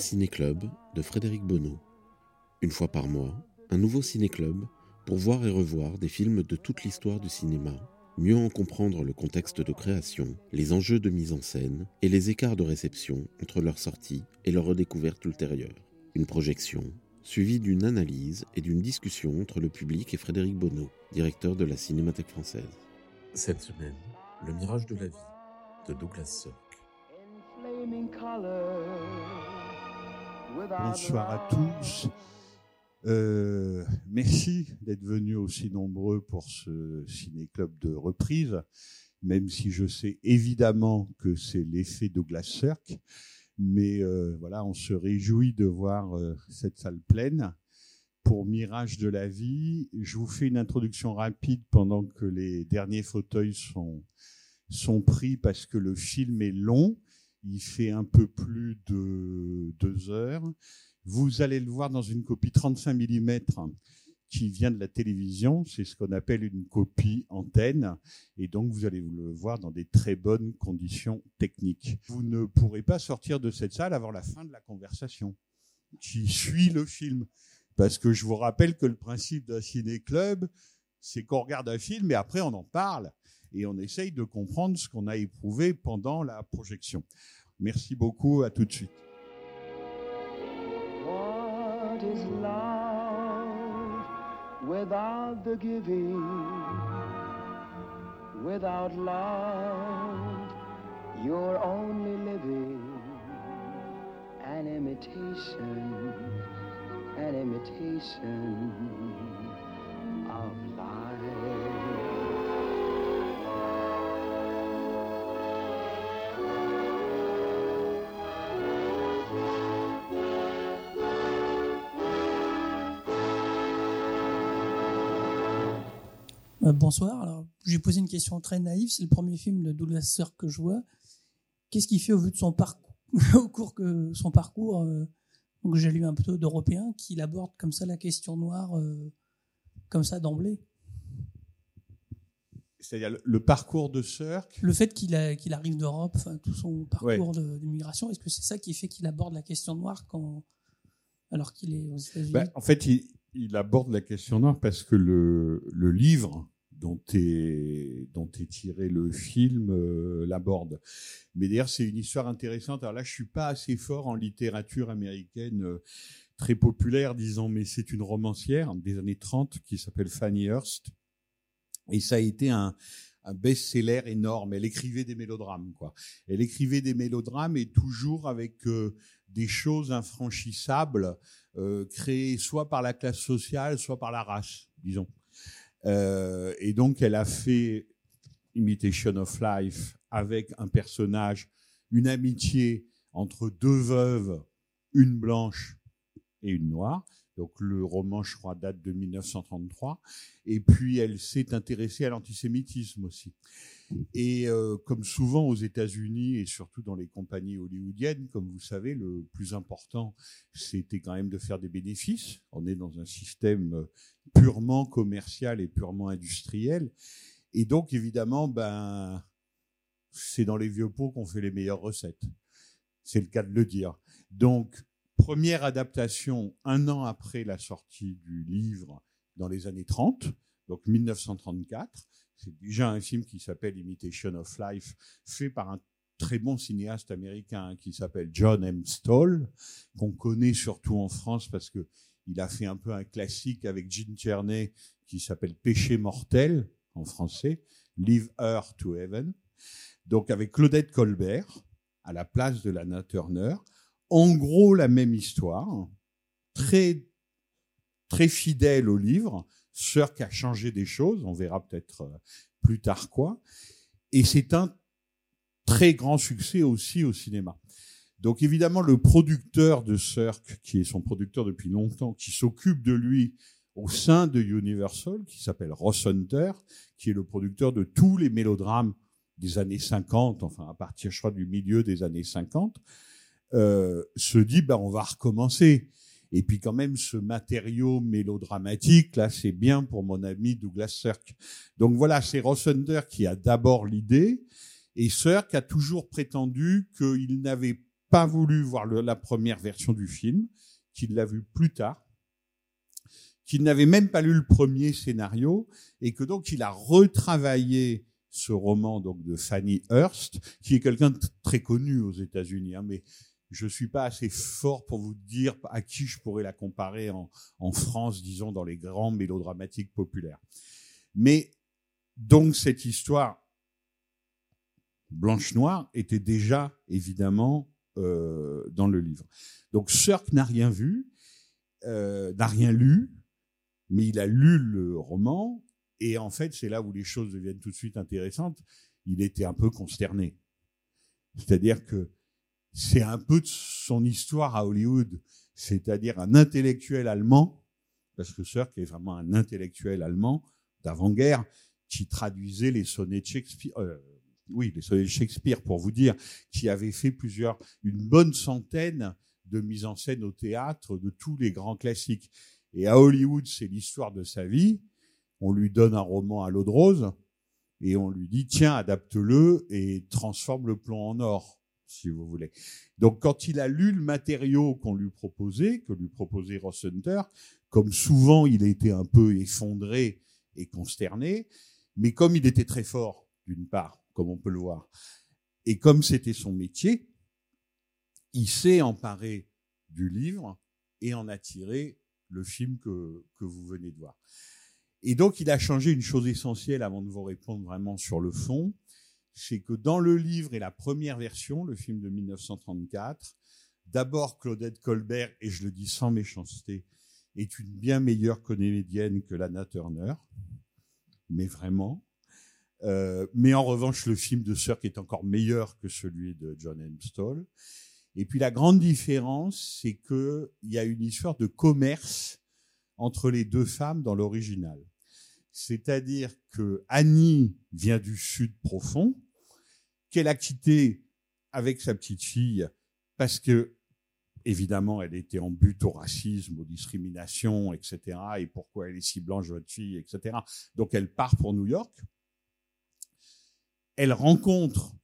Ciné-Club de Frédéric Bonneau. Une fois par mois, un nouveau ciné-club pour voir et revoir des films de toute l'histoire du cinéma, mieux en comprendre le contexte de création, les enjeux de mise en scène et les écarts de réception entre leur sortie et leur redécouverte ultérieure. Une projection suivie d'une analyse et d'une discussion entre le public et Frédéric Bonneau, directeur de la Cinémathèque française. Cette semaine, Le Mirage de la vie de Douglas Sirk. Bonsoir à tous. Euh, merci d'être venus aussi nombreux pour ce ciné-club de reprise, même si je sais évidemment que c'est l'effet Douglas Sirk. Mais euh, voilà, on se réjouit de voir euh, cette salle pleine. Pour Mirage de la vie, je vous fais une introduction rapide pendant que les derniers fauteuils sont, sont pris parce que le film est long. Il fait un peu plus de deux heures. Vous allez le voir dans une copie 35 mm qui vient de la télévision. C'est ce qu'on appelle une copie antenne. Et donc, vous allez le voir dans des très bonnes conditions techniques. Vous ne pourrez pas sortir de cette salle avant la fin de la conversation qui suit le film. Parce que je vous rappelle que le principe d'un ciné-club, c'est qu'on regarde un film et après on en parle et on essaye de comprendre ce qu'on a éprouvé pendant la projection. Merci beaucoup, à tout de suite. What is love without the giving? Without love, you're only living an imitation, an imitation Euh, bonsoir. Alors, j'ai posé une question très naïve. C'est le premier film de Douglas Sirk que je vois. Qu'est-ce qu'il fait au vu de son parcours, au cours que son parcours euh, Donc, j'ai lu un peu d'européen qu'il aborde comme ça la question noire, euh, comme ça d'emblée? C'est-à-dire le, le parcours de Sirk? Le fait qu'il arrive d'Europe, enfin, tout son parcours d'immigration, est-ce que c'est ça qui fait qu'il aborde la question noire quand, alors qu'il est aux États-Unis? Ben, en fait, il, il aborde la question noire parce que le, le livre dont est, dont est tiré le film euh, l'aborde. Mais d'ailleurs, c'est une histoire intéressante. Alors là, je suis pas assez fort en littérature américaine euh, très populaire, disons, mais c'est une romancière des années 30 qui s'appelle Fanny Hurst. Et ça a été un, un best-seller énorme. Elle écrivait des mélodrames, quoi. Elle écrivait des mélodrames et toujours avec euh, des choses infranchissables euh, créées soit par la classe sociale, soit par la race, disons. Euh, et donc, elle a fait Imitation of Life avec un personnage, une amitié entre deux veuves, une blanche et une noire. Donc le roman, je crois, date de 1933. Et puis elle s'est intéressée à l'antisémitisme aussi. Et euh, comme souvent aux États-Unis et surtout dans les compagnies hollywoodiennes, comme vous savez, le plus important, c'était quand même de faire des bénéfices. On est dans un système euh, purement commercial et purement industriel. Et donc, évidemment, ben, c'est dans les vieux pots qu'on fait les meilleures recettes. C'est le cas de le dire. Donc, première adaptation un an après la sortie du livre dans les années 30, donc 1934. C'est déjà un film qui s'appelle Imitation of Life, fait par un très bon cinéaste américain qui s'appelle John M. Stoll, qu'on connaît surtout en France parce que il a fait un peu un classique avec Gene Tierney qui s'appelle Péché mortel en français, Leave Her to Heaven. Donc avec Claudette Colbert à la place de Lana Turner. En gros, la même histoire, très très fidèle au livre. Qui a changé des choses, on verra peut-être euh, plus tard quoi. Et c'est un très grand succès aussi au cinéma. Donc évidemment, le producteur de Cirque, qui est son producteur depuis longtemps, qui s'occupe de lui au sein de Universal, qui s'appelle Ross Hunter, qui est le producteur de tous les mélodrames des années 50, enfin à partir, je crois, du milieu des années 50, euh, se dit, ben, on va recommencer. Et puis quand même, ce matériau mélodramatique, là, c'est bien pour mon ami Douglas Sirk. Donc voilà, c'est Ross Hunter qui a d'abord l'idée, et Sirk a toujours prétendu qu'il n'avait pas voulu voir la première version du film, qu'il l'a vu plus tard, qu'il n'avait même pas lu le premier scénario, et que donc il a retravaillé ce roman donc de Fanny Hurst, qui est quelqu'un de très connu aux États-Unis, hein, mais je suis pas assez fort pour vous dire à qui je pourrais la comparer en, en France, disons, dans les grands mélodramatiques populaires. Mais donc cette histoire blanche-noire était déjà évidemment euh, dans le livre. Donc Sirk n'a rien vu, euh, n'a rien lu, mais il a lu le roman et en fait c'est là où les choses deviennent tout de suite intéressantes. Il était un peu consterné, c'est-à-dire que c'est un peu de son histoire à Hollywood, c'est-à-dire un intellectuel allemand, parce que Sirk est vraiment un intellectuel allemand d'avant-guerre qui traduisait les sonnets de Shakespeare. euh, oui, les sonnets de Shakespeare, pour vous dire, qui avait fait plusieurs, une bonne centaine de mises en scène au théâtre de tous les grands classiques. Et à Hollywood, c'est l'histoire de sa vie. On lui donne un roman à l'eau de rose et on lui dit tiens, adapte-le et transforme le plomb en or, si vous voulez. Donc, quand il a lu le matériau qu'on lui proposait, que lui proposait Ross Hunter, comme souvent, il a été un peu effondré et consterné, mais comme il était très fort, d'une part, comme on peut le voir, et comme c'était son métier, il s'est emparé du livre et en a tiré le film que, que vous venez de voir. Et donc, il a changé une chose essentielle avant de vous répondre vraiment sur le fond, c'est que dans le livre et la première version, le film de 1934, d'abord Claudette Colbert, et je le dis sans méchanceté, est une bien meilleure comédienne que Lana Turner, mais vraiment. Euh, mais en revanche, le film de Sirk est encore meilleur que celui de John Hempstall. Et puis la grande différence, c'est que il y a une histoire de commerce entre les deux femmes dans l'original. C'est-à-dire que Annie vient du sud profond, qu'elle a quitté avec sa petite fille parce que évidemment, elle était en but au racisme, aux discriminations, etc. Et pourquoi elle est si blanche, votre fille, etc. Donc elle part pour New York. Elle rencontre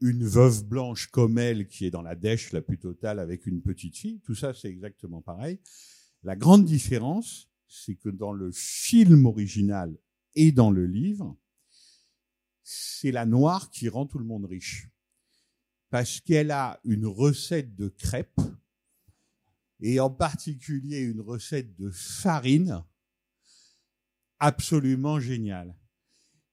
une veuve blanche comme elle qui est dans la dèche la plus totale avec une petite fille. Tout ça, c'est exactement pareil. La grande différence, c'est que dans le film original et dans le livre, c'est la noire qui rend tout le monde riche. Parce qu'elle a une recette de crêpes et en particulier une recette de farine absolument géniale.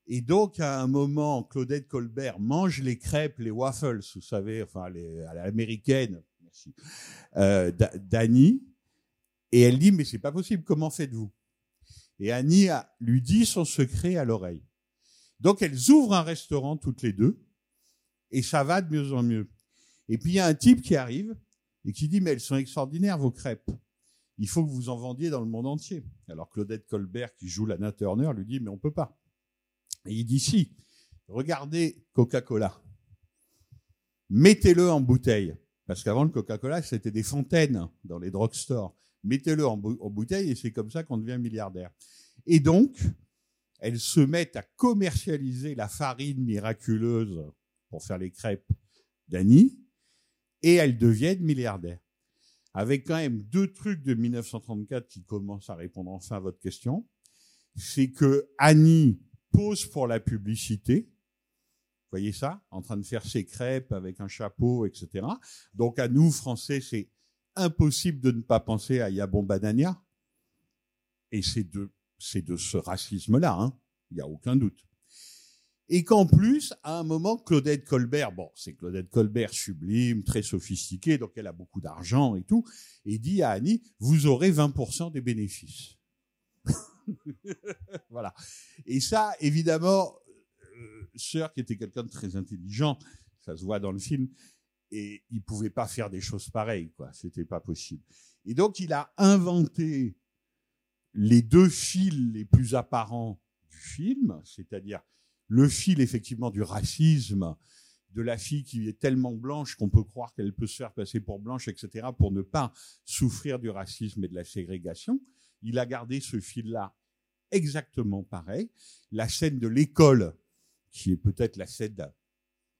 Et donc, à un moment, Claudette Colbert mange les crêpes, les waffles, vous savez, enfin, les, à l'américaine, merci, euh, d'A- d'Annie, et elle dit, mais c'est pas possible, comment faites-vous? Et Annie lui dit son secret à l'oreille. Donc, elles ouvrent un restaurant toutes les deux, et ça va de mieux en mieux. Et puis, il y a un type qui arrive, et qui dit, mais elles sont extraordinaires, vos crêpes. Il faut que vous en vendiez dans le monde entier. Alors Claudette Colbert, qui joue Lana Turner, lui dit, mais on peut pas. Et il dit, si, regardez Coca-Cola. Mettez-le en bouteille. Parce qu'avant, le Coca-Cola, c'était des fontaines dans les drugstores. Mettez-le en bouteille et c'est comme ça qu'on devient milliardaire. Et donc, elles se mettent à commercialiser la farine miraculeuse pour faire les crêpes d'Annie et elles deviennent milliardaires. Avec quand même deux trucs de 1934 qui commencent à répondre enfin à votre question. C'est que Annie pose pour la publicité. Vous voyez ça? En train de faire ses crêpes avec un chapeau, etc. Donc à nous, Français, c'est impossible de ne pas penser à Yabon Banania. Et c'est de, c'est de ce racisme-là, hein. Il n'y a aucun doute. Et qu'en plus, à un moment, Claudette Colbert, bon, c'est Claudette Colbert sublime, très sophistiquée, donc elle a beaucoup d'argent et tout, et dit à Annie, vous aurez 20% des bénéfices. voilà. Et ça, évidemment, euh, Sœur, qui était quelqu'un de très intelligent, ça se voit dans le film. Et il pouvait pas faire des choses pareilles, quoi. C'était pas possible. Et donc, il a inventé les deux fils les plus apparents du film, c'est-à-dire le fil effectivement du racisme, de la fille qui est tellement blanche qu'on peut croire qu'elle peut se faire passer pour blanche, etc., pour ne pas souffrir du racisme et de la ségrégation. Il a gardé ce fil-là exactement pareil. La scène de l'école, qui est peut-être la scène,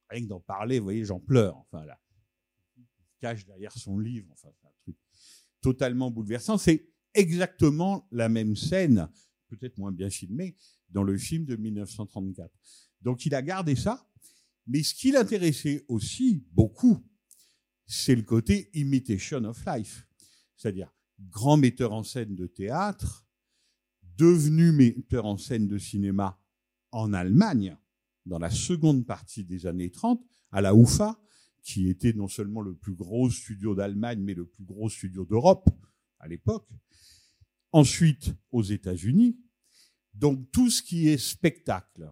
rien que d'en parler, vous voyez, j'en pleure. Enfin, là, il cache derrière son livre. Enfin, c'est un truc totalement bouleversant. C'est exactement la même scène, peut-être moins bien filmée, dans le film de 1934. Donc, il a gardé ça. Mais ce qui l'intéressait aussi beaucoup, c'est le côté imitation of life. C'est-à-dire, grand metteur en scène de théâtre, devenu metteur en scène de cinéma en Allemagne, dans la seconde partie des années 30, à la UFA, qui était non seulement le plus gros studio d'Allemagne, mais le plus gros studio d'Europe à l'époque. Ensuite, aux États-Unis. Donc, tout ce qui est spectacle,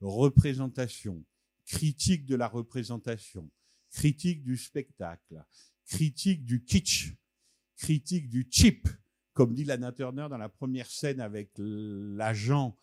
représentation, critique de la représentation, critique du spectacle, critique du kitsch, critique du cheap, comme dit Lana Turner dans la première scène avec l'agent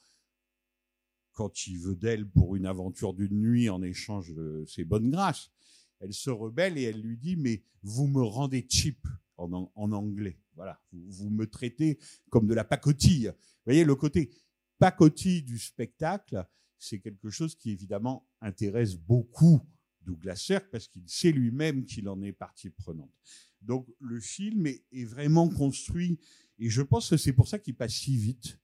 quand il veut d'elle pour une aventure d'une nuit en échange de ses bonnes grâces. Elle se rebelle et elle lui dit mais vous me rendez cheap en, en anglais. Voilà, vous, me traitez comme de la pacotille. Vous voyez le côté pacotille du spectacle, c'est quelque chose qui évidemment intéresse beaucoup Douglas Sirk parce qu'il sait lui-même qu'il en est partie prenante. Donc le film est, vraiment construit et je pense que c'est pour ça qu'il passe si vite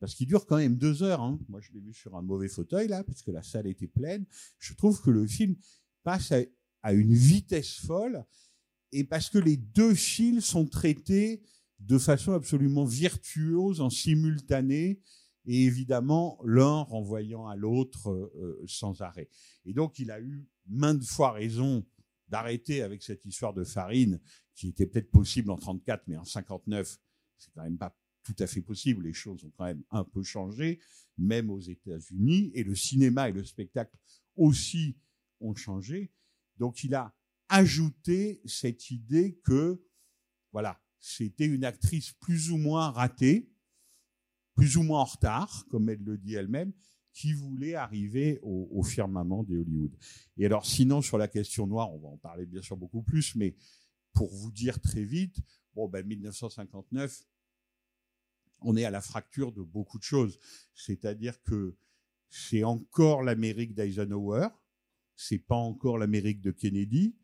parce qu'il dure quand même deux heures. Hein. Moi, je l'ai vu sur un mauvais fauteuil là, parce que la salle était pleine. Je trouve que le film passe à une vitesse folle, et parce que les deux fils sont traités de façon absolument virtuose, en simultané, et évidemment l'un renvoyant à l'autre euh, sans arrêt. Et donc, il a eu maintes fois raison d'arrêter avec cette histoire de farine, qui était peut-être possible en 34, mais en 59, c'est quand même pas tout à fait possible. Les choses ont quand même un peu changé, même aux États-Unis, et le cinéma et le spectacle aussi ont changé. Donc il a ajouté cette idée que, voilà, c'était une actrice plus ou moins ratée, plus ou moins en retard, comme elle le dit elle-même, qui voulait arriver au, au firmament des Hollywood. Et alors, sinon, sur la question noire, on va en parler bien sûr beaucoup plus, mais pour vous dire très vite, bon, ben, 1959, on est à la fracture de beaucoup de choses. C'est-à-dire que c'est encore l'Amérique d'Eisenhower, c'est pas encore l'Amérique de Kennedy,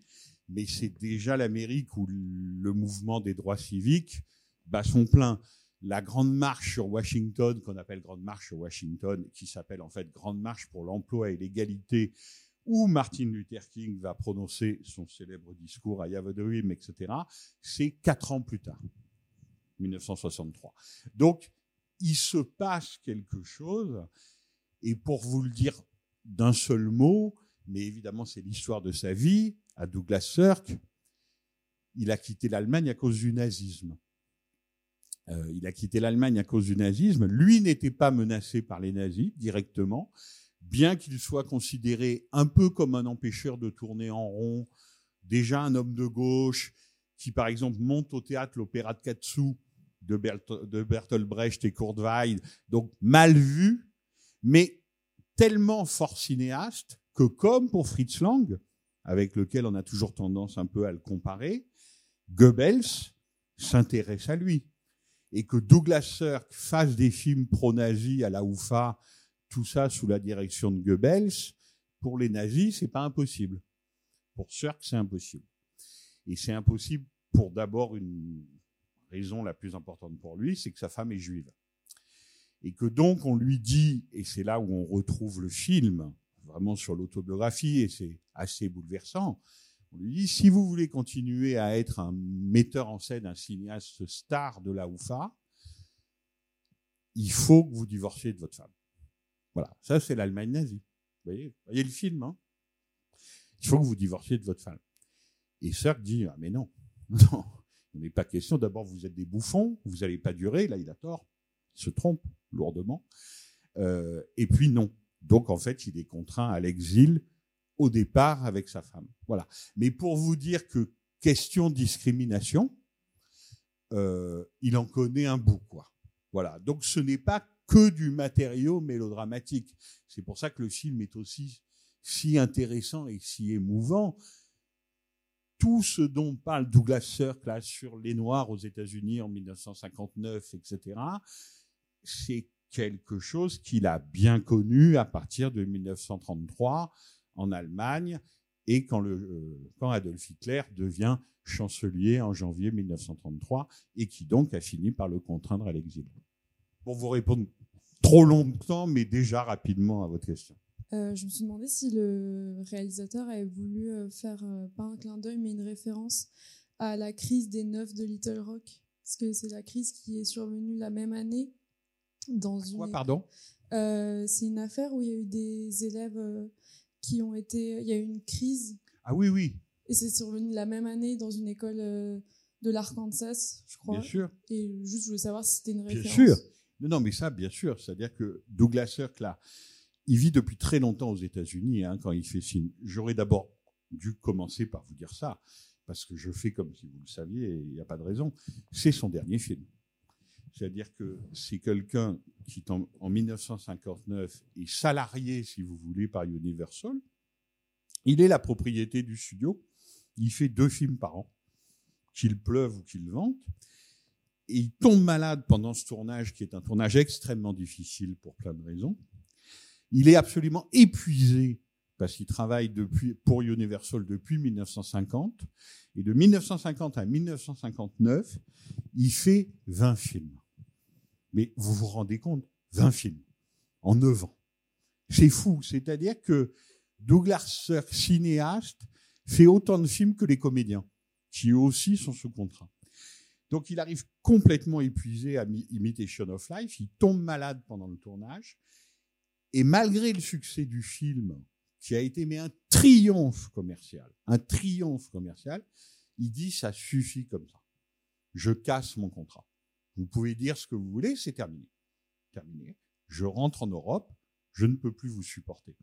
mais c'est déjà l'Amérique où le mouvement des droits civiques bat son plein. La grande marche sur Washington, qu'on appelle grande marche sur Washington, qui s'appelle en fait grande marche pour l'emploi et l'égalité, où Martin Luther King va prononcer son célèbre discours à Dream, etc., c'est quatre ans plus tard. 1963. Donc, il se passe quelque chose, et pour vous le dire d'un seul mot, mais évidemment c'est l'histoire de sa vie, à Douglas Sirk, il a quitté l'Allemagne à cause du nazisme. Euh, il a quitté l'Allemagne à cause du nazisme. Lui n'était pas menacé par les nazis directement, bien qu'il soit considéré un peu comme un empêcheur de tourner en rond, déjà un homme de gauche, qui par exemple monte au théâtre l'opéra de Katsu de, de Bertolt Brecht et Kurt Weill, donc mal vu, mais tellement fort cinéaste que comme pour Fritz Lang, avec lequel on a toujours tendance un peu à le comparer, Goebbels s'intéresse à lui. Et que Douglas Sirk fasse des films pro-nazis à la UFA, tout ça sous la direction de Goebbels, pour les nazis, c'est pas impossible. Pour Sirk, c'est impossible. Et c'est impossible pour d'abord une raison la plus importante pour lui, c'est que sa femme est juive. Et que donc on lui dit, et c'est là où on retrouve le film, vraiment sur l'autobiographie, et c'est assez bouleversant, on lui dit, si vous voulez continuer à être un metteur en scène, un cinéaste star de la UFA, il faut que vous divorciez de votre femme. Voilà, ça c'est l'Allemagne nazie. Vous voyez, le film, hein? Il faut que vous divorciez de votre femme. Et Sirk dit, ah mais non, non, il n'est pas question. D'abord, vous êtes des bouffons, vous n'allez pas durer. Là, il a tort. Il se trompe lourdement. Euh, et puis, non. Donc, en fait, il est contraint à l'exil au départ avec sa femme. Voilà. Mais pour vous dire que question discrimination, euh, il en connaît un bout, quoi. Voilà. Donc ce n'est pas que du matériau mélodramatique. C'est pour ça que le film est aussi si intéressant et si émouvant. Tout ce dont parle Douglas Sirk là sur les Noirs aux États-Unis en 1959, etc., c'est quelque chose qu'il a bien connu à partir de 1933 en Allemagne et quand, le, euh, quand Adolf Hitler devient chancelier en janvier 1933 et qui donc a fini par le contraindre à l'exil. Pour vous répondre trop longtemps, mais déjà rapidement à votre question. Euh, je me suis demandé si le réalisateur avait voulu euh, faire pas un clin d'œil, mais une référence à la crise des neufs de Little Rock, parce que c'est la crise qui est survenue la même année dans une. Quoi, pardon? Euh, c'est une affaire où il y a eu des élèves euh, qui ont été. Il y a eu une crise Ah oui, oui, et c'est survenu la même année dans une école euh, de l'Arkansas, je crois. bien sûr. Et juste, je voulais savoir si c'était une Bien référence. sûr. Non, mais ça, bien sûr. C'est-à-dire que Douglas Sirk, là, il vit depuis très longtemps aux États-Unis hein, quand il fait film. J'aurais d'abord dû commencer par vous dire ça, parce que je fais comme si vous le saviez, il n'y a pas de raison. C'est son dernier film. C'est-à-dire que c'est quelqu'un qui, en, en 1959, est salarié, si vous voulez, par Universal. Il est la propriété du studio. Il fait deux films par an, qu'il pleuve ou qu'il vente. Et il tombe malade pendant ce tournage, qui est un tournage extrêmement difficile pour plein de raisons. Il est absolument épuisé parce qu'il travaille pour Universal depuis 1950. Et de 1950 à 1959, il fait 20 films. Mais vous vous rendez compte 20 films en 9 ans. C'est fou. C'est-à-dire que Douglas cinéaste, fait autant de films que les comédiens, qui eux aussi sont sous contrat. Donc il arrive complètement épuisé à Mi- Imitation of Life, il tombe malade pendant le tournage, et malgré le succès du film, qui a été mais un triomphe commercial, un triomphe commercial, il dit ça suffit comme ça. Je casse mon contrat. Vous pouvez dire ce que vous voulez, c'est terminé. Terminé. Je rentre en Europe, je ne peux plus vous supporter.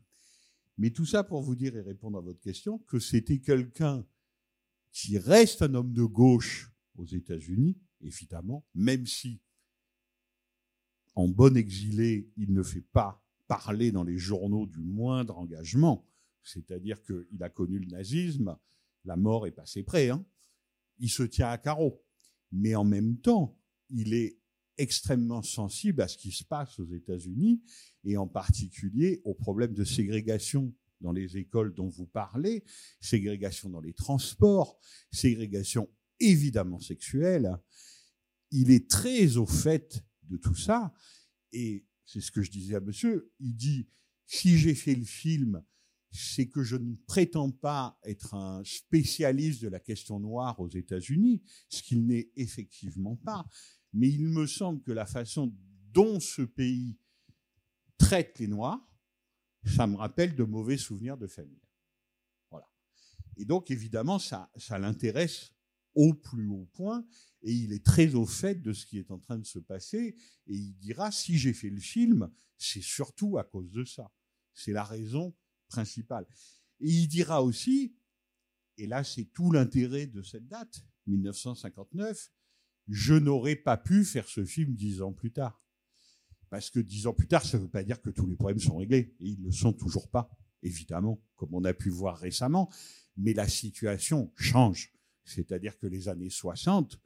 Mais tout ça pour vous dire et répondre à votre question que c'était quelqu'un qui reste un homme de gauche aux États-Unis, évidemment, même si en bon exilé, il ne fait pas parler dans les journaux du moindre engagement, c'est-à-dire qu'il a connu le nazisme, la mort est passée près, hein. il se tient à carreau. Mais en même temps, il est extrêmement sensible à ce qui se passe aux États-Unis et en particulier aux problèmes de ségrégation dans les écoles dont vous parlez, ségrégation dans les transports, ségrégation évidemment sexuelle. Il est très au fait de tout ça et c'est ce que je disais à monsieur, il dit si j'ai fait le film, c'est que je ne prétends pas être un spécialiste de la question noire aux États-Unis, ce qu'il n'est effectivement pas, mais il me semble que la façon dont ce pays traite les Noirs, ça me rappelle de mauvais souvenirs de famille. Voilà. Et donc, évidemment, ça, ça l'intéresse au plus haut point, et il est très au fait de ce qui est en train de se passer, et il dira, si j'ai fait le film, c'est surtout à cause de ça. C'est la raison principale. Et il dira aussi, et là c'est tout l'intérêt de cette date, 1959, je n'aurais pas pu faire ce film dix ans plus tard. Parce que dix ans plus tard, ça ne veut pas dire que tous les problèmes sont réglés. Et ils ne le sont toujours pas, évidemment, comme on a pu voir récemment. Mais la situation change. C'est-à-dire que les années 60,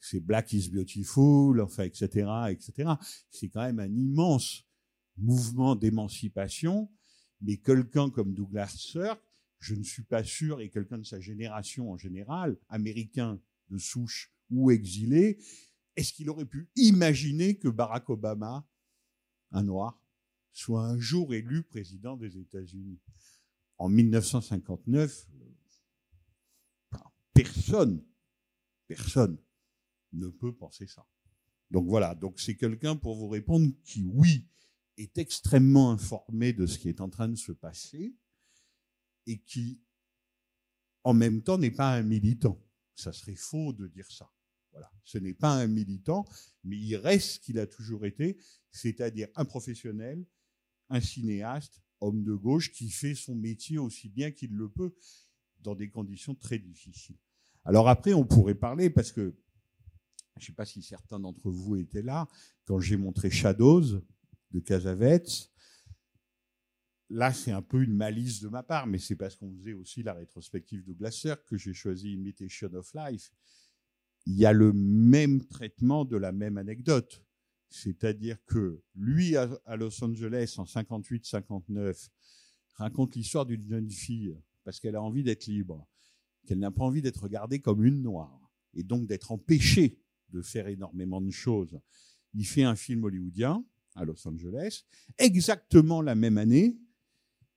c'est Black is Beautiful, enfin, etc., etc. C'est quand même un immense mouvement d'émancipation. Mais quelqu'un comme Douglas Sirk, je ne suis pas sûr, et quelqu'un de sa génération en général, américain de souche ou exilé, est-ce qu'il aurait pu imaginer que Barack Obama, un noir, soit un jour élu président des États-Unis? En 1959, personne, personne ne peut penser ça. Donc voilà, donc c'est quelqu'un pour vous répondre qui, oui, est extrêmement informé de ce qui est en train de se passer et qui, en même temps, n'est pas un militant. Ça serait faux de dire ça. Voilà. Ce n'est pas un militant, mais il reste ce qu'il a toujours été, c'est-à-dire un professionnel, un cinéaste, homme de gauche qui fait son métier aussi bien qu'il le peut dans des conditions très difficiles. Alors après, on pourrait parler parce que je ne sais pas si certains d'entre vous étaient là quand j'ai montré Shadows de Casavets. Là, c'est un peu une malice de ma part, mais c'est parce qu'on faisait aussi la rétrospective de Glasser que j'ai choisi Imitation of Life. Il y a le même traitement de la même anecdote. C'est-à-dire que lui, à Los Angeles, en 58-59, raconte l'histoire d'une jeune fille parce qu'elle a envie d'être libre, qu'elle n'a pas envie d'être regardée comme une noire, et donc d'être empêchée de faire énormément de choses. Il fait un film hollywoodien à Los Angeles, exactement la même année.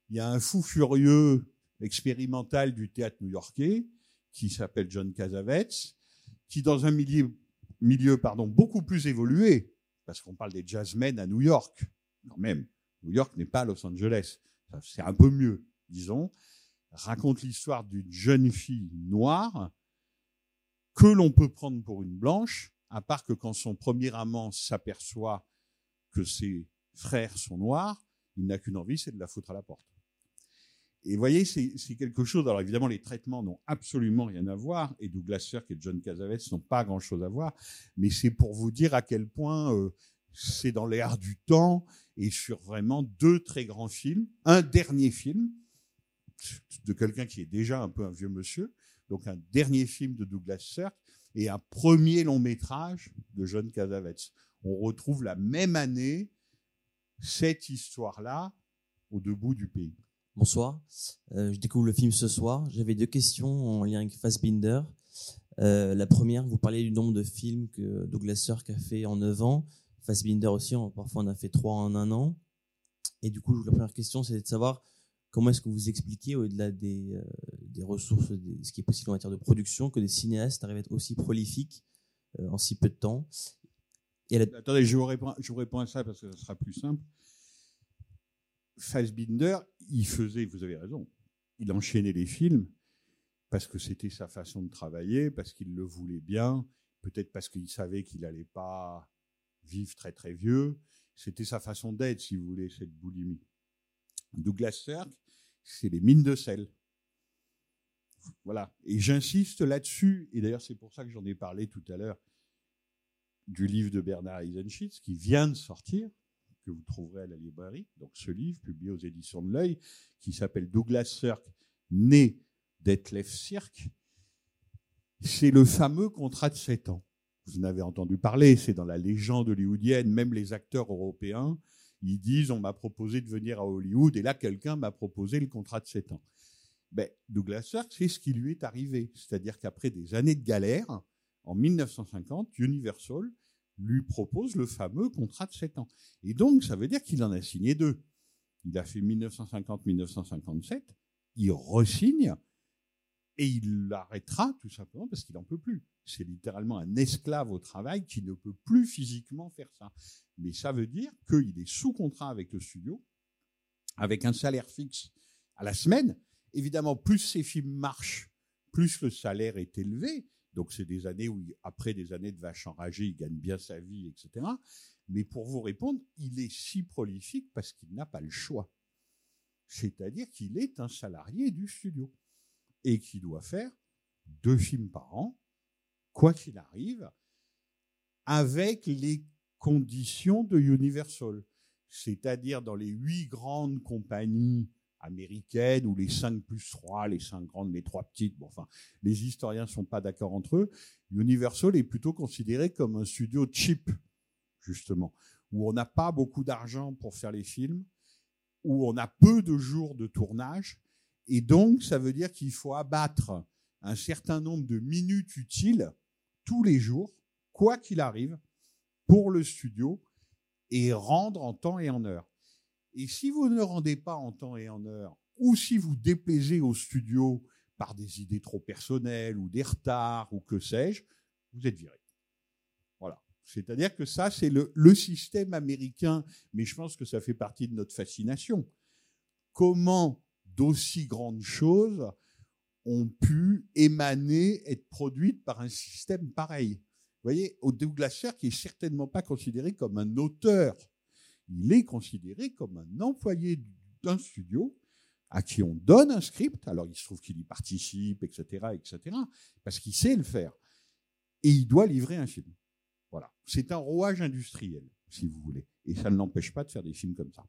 Il y a un fou furieux expérimental du théâtre new-yorkais qui s'appelle John Cassavetes, qui dans un milieu, milieu pardon, beaucoup plus évolué, parce qu'on parle des jazzmen à New York, quand même. New York n'est pas Los Angeles. C'est un peu mieux, disons. Raconte l'histoire d'une jeune fille noire que l'on peut prendre pour une blanche, à part que quand son premier amant s'aperçoit que ses frères sont noirs, il n'a qu'une envie, c'est de la foutre à la porte. Et vous voyez, c'est quelque chose. Alors évidemment, les traitements n'ont absolument rien à voir, et Douglas Sirk et John Cassavetes n'ont pas grand-chose à voir, mais c'est pour vous dire à quel point euh, c'est dans l'air du temps et sur vraiment deux très grands films. Un dernier film de quelqu'un qui est déjà un peu un vieux monsieur, donc un dernier film de Douglas Sirk et un premier long métrage de John Cassavetes. On retrouve la même année cette histoire-là au debout du pays. Bonsoir, euh, je découvre le film ce soir. J'avais deux questions en lien avec Fassbinder. Euh, la première, vous parlez du nombre de films que Douglas Sirk a fait en 9 ans. Fassbinder aussi, parfois on a fait 3 en un an. Et du coup, la première question, c'est de savoir comment est-ce que vous expliquez, au-delà des, euh, ressources, ce qui est possible en matière de production, que des cinéastes arrivent à être aussi prolifiques en si peu de temps Attendez, je vous, réponds, je vous réponds à ça parce que ce sera plus simple. Fassbinder, il faisait, vous avez raison, il enchaînait les films parce que c'était sa façon de travailler, parce qu'il le voulait bien, peut-être parce qu'il savait qu'il n'allait pas vivre très très vieux. C'était sa façon d'être, si vous voulez, cette boulimie. Douglas Sirk, c'est les mines de sel. Voilà. Et j'insiste là-dessus, et d'ailleurs c'est pour ça que j'en ai parlé tout à l'heure du livre de Bernard Eisenschitz qui vient de sortir, que vous trouverez à la librairie. Donc ce livre, publié aux éditions de l'œil, qui s'appelle Douglas Sirk, né d'Etlef Sirk, c'est le fameux contrat de 7 ans. Vous en avez entendu parler, c'est dans la légende hollywoodienne, même les acteurs européens, ils disent on m'a proposé de venir à Hollywood et là quelqu'un m'a proposé le contrat de 7 ans. Ben, Douglas Sirk, c'est ce qui lui est arrivé. C'est-à-dire qu'après des années de galère, en 1950, Universal lui propose le fameux contrat de 7 ans. Et donc, ça veut dire qu'il en a signé deux. Il a fait 1950-1957, il resigne, et il l'arrêtera tout simplement parce qu'il n'en peut plus. C'est littéralement un esclave au travail qui ne peut plus physiquement faire ça. Mais ça veut dire qu'il est sous contrat avec le studio, avec un salaire fixe à la semaine. Évidemment, plus ces films marchent, plus le salaire est élevé, donc c'est des années où, après des années de vache enragée, il gagne bien sa vie, etc. Mais pour vous répondre, il est si prolifique parce qu'il n'a pas le choix. C'est-à-dire qu'il est un salarié du studio et qui doit faire deux films par an, quoi qu'il arrive, avec les conditions de Universal. C'est-à-dire dans les huit grandes compagnies américaine ou les cinq plus trois, les cinq grandes, les trois petites. Bon, enfin, les historiens ne sont pas d'accord entre eux. Universal est plutôt considéré comme un studio cheap, justement, où on n'a pas beaucoup d'argent pour faire les films, où on a peu de jours de tournage, et donc ça veut dire qu'il faut abattre un certain nombre de minutes utiles tous les jours, quoi qu'il arrive, pour le studio et rendre en temps et en heure. Et si vous ne rendez pas en temps et en heure, ou si vous déplaisez au studio par des idées trop personnelles ou des retards ou que sais-je, vous êtes viré. Voilà. C'est-à-dire que ça, c'est le, système américain, mais je pense que ça fait partie de notre fascination. Comment d'aussi grandes choses ont pu émaner, être produites par un système pareil Vous voyez, Douglas qui est certainement pas considéré comme un auteur il est considéré comme un employé un studio à qui on donne un script. Alors, il se trouve qu'il y participe, etc., etc., parce qu'il sait le faire. Et il doit livrer un film. Voilà. C'est un rouage industriel, si vous voulez. Et ça ne l'empêche pas de faire des films comme ça.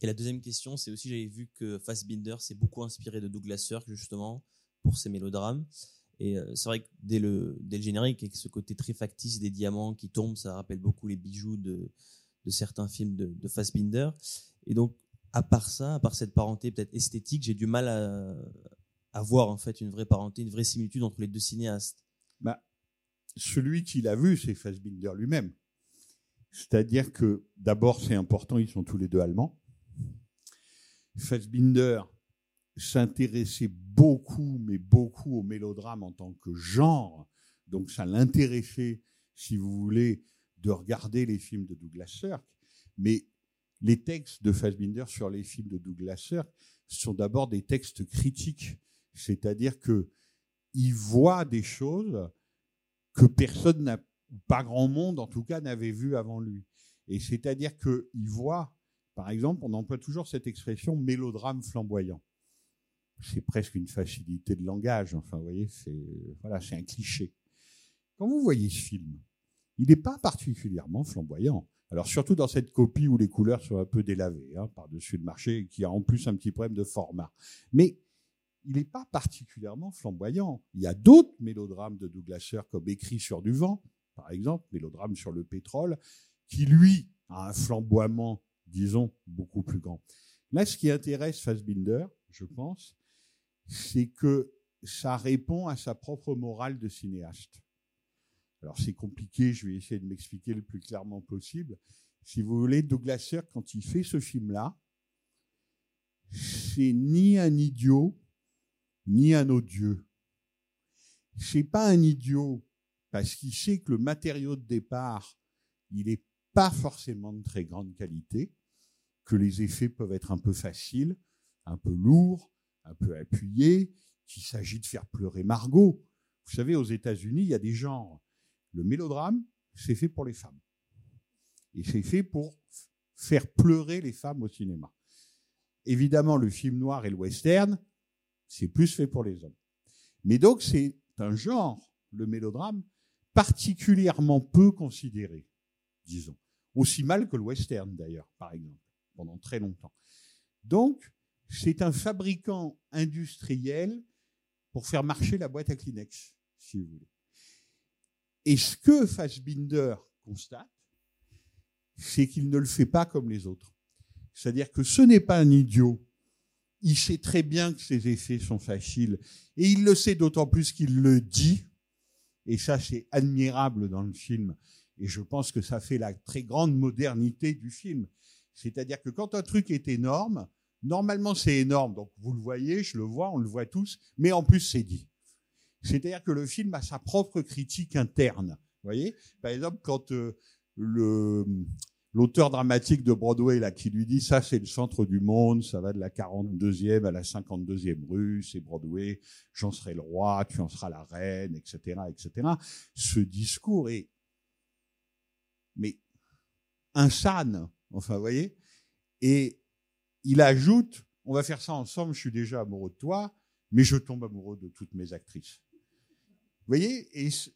Et la deuxième question, c'est aussi, j'avais vu que Fassbinder s'est beaucoup inspiré de Douglas Sirk, justement, pour ses mélodrames. Et euh, c'est vrai que dès le, dès le générique, avec ce côté très factice des diamants qui tombent, ça rappelle beaucoup les bijoux de, de certains films de, de Fassbinder. Et donc, à part ça, à part cette parenté peut-être esthétique, j'ai du mal à, à voir en fait une vraie parenté, une vraie similitude entre les deux cinéastes. Bah, celui qui l'a vu, c'est Fassbinder lui-même. C'est-à-dire que d'abord, c'est important, ils sont tous les deux allemands. Fassbinder s'intéressait beaucoup, mais beaucoup au mélodrame en tant que genre. Donc ça l'intéressait, si vous voulez, de regarder les films de Douglas Sirk. Mais les textes de Fassbinder sur les films de Douglas Sirk sont d'abord des textes critiques. C'est-à-dire que il voit des choses que personne n'a, pas grand monde en tout cas, n'avait vu avant lui. Et c'est-à-dire qu'il voit, par exemple, on emploie toujours cette expression mélodrame flamboyant. C'est presque une facilité de langage. Enfin, vous voyez, c'est voilà, c'est un cliché. Quand vous voyez ce film, il n'est pas particulièrement flamboyant. Alors surtout dans cette copie où les couleurs sont un peu délavées hein, par-dessus le marché, qui a en plus un petit problème de format. Mais il n'est pas particulièrement flamboyant. Il y a d'autres mélodrames de Douglas comme Écrit sur du vent, par exemple, mélodrame sur le pétrole, qui lui a un flamboiement, disons, beaucoup plus grand. Là, ce qui intéresse Fassbinder, je pense, c'est que ça répond à sa propre morale de cinéaste. Alors c'est compliqué, je vais essayer de m'expliquer le plus clairement possible. Si vous voulez, Douglas Sirk, quand il fait ce film-là, c'est ni un idiot, ni un odieux. C'est pas un idiot parce qu'il sait que le matériau de départ, il n'est pas forcément de très grande qualité, que les effets peuvent être un peu faciles, un peu lourds, un peu appuyés, qu'il s'agit de faire pleurer Margot. Vous savez, aux États-Unis, il y a des genres. Le mélodrame, c'est fait pour les femmes. Et c'est fait pour faire pleurer les femmes au cinéma. Évidemment, le film noir et le western, c'est plus fait pour les hommes. Mais donc, c'est un genre, le mélodrame, particulièrement peu considéré, disons. Aussi mal que le western, d'ailleurs, par exemple, pendant très longtemps. Donc, c'est un fabricant industriel pour faire marcher la boîte à Kleenex, si vous voulez. Et ce que Fassbinder constate, c'est qu'il ne le fait pas comme les autres. C'est-à-dire que ce n'est pas un idiot. Il sait très bien que ses effets sont faciles. Et il le sait d'autant plus qu'il le dit. Et ça, c'est admirable dans le film. Et je pense que ça fait la très grande modernité du film. C'est-à-dire que quand un truc est énorme, normalement c'est énorme. Donc vous le voyez, je le vois, on le voit tous. Mais en plus, c'est dit. C'est-à-dire que le film a sa propre critique interne. Vous voyez? Par exemple, quand euh, le l'auteur dramatique de Broadway là qui lui dit ça c'est le centre du monde, ça va de la 42e à la 52e rue, c'est Broadway, j'en serai le roi, tu en seras la reine, etc., etc. Ce discours est mais insane, enfin vous voyez? Et il ajoute, on va faire ça ensemble, je suis déjà amoureux de toi, mais je tombe amoureux de toutes mes actrices. Vous voyez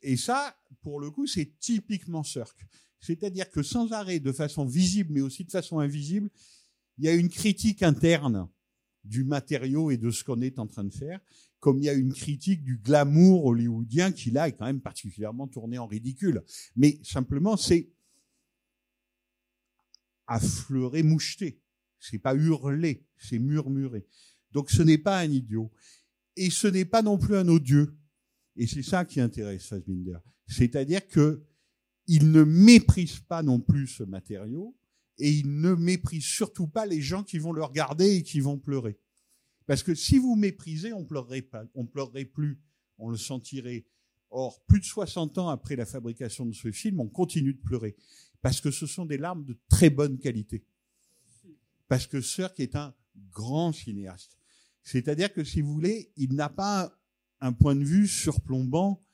et, ça, pour le coup, c'est typiquement Cirque. C'est-à-dire que sans arrêt, de façon visible, mais aussi de façon invisible, il y a une critique interne du matériau et de ce qu'on est en train de faire, comme il y a une critique du glamour hollywoodien qui là est quand même particulièrement tourné en ridicule. Mais simplement, c'est affleurer, moucheter. C'est pas hurler, c'est murmurer. Donc ce n'est pas un idiot. Et ce n'est pas non plus un odieux. Et c'est ça qui intéresse Fassbinder. C'est-à-dire que il ne méprise pas non plus ce matériau et il ne méprise surtout pas les gens qui vont le regarder et qui vont pleurer. Parce que si vous méprisez, on pleurerait pas, on pleurerait plus, on le sentirait. Or, plus de 60 ans après la fabrication de ce film, on continue de pleurer. Parce que ce sont des larmes de très bonne qualité. Parce que Sirk est un grand cinéaste. C'est-à-dire que si vous voulez, il n'a pas un point de vue surplombant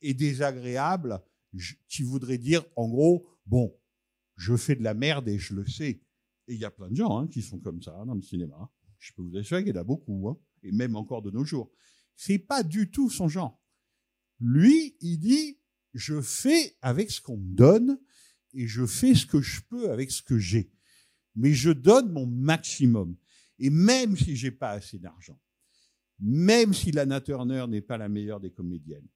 et désagréable qui voudrait dire, en gros, bon, je fais de la merde et je le sais. Et il y a plein de gens hein, qui sont comme ça dans le cinéma. Je peux vous assurer qu'il y en a beaucoup, hein, et même encore de nos jours. C'est pas du tout son genre. Lui, il dit, je fais avec ce qu'on me donne et je fais ce que je peux avec ce que j'ai. Mais je donne mon maximum. Et même si j'ai pas assez d'argent, même si Lana Turner n'est pas la meilleure des comédiennes,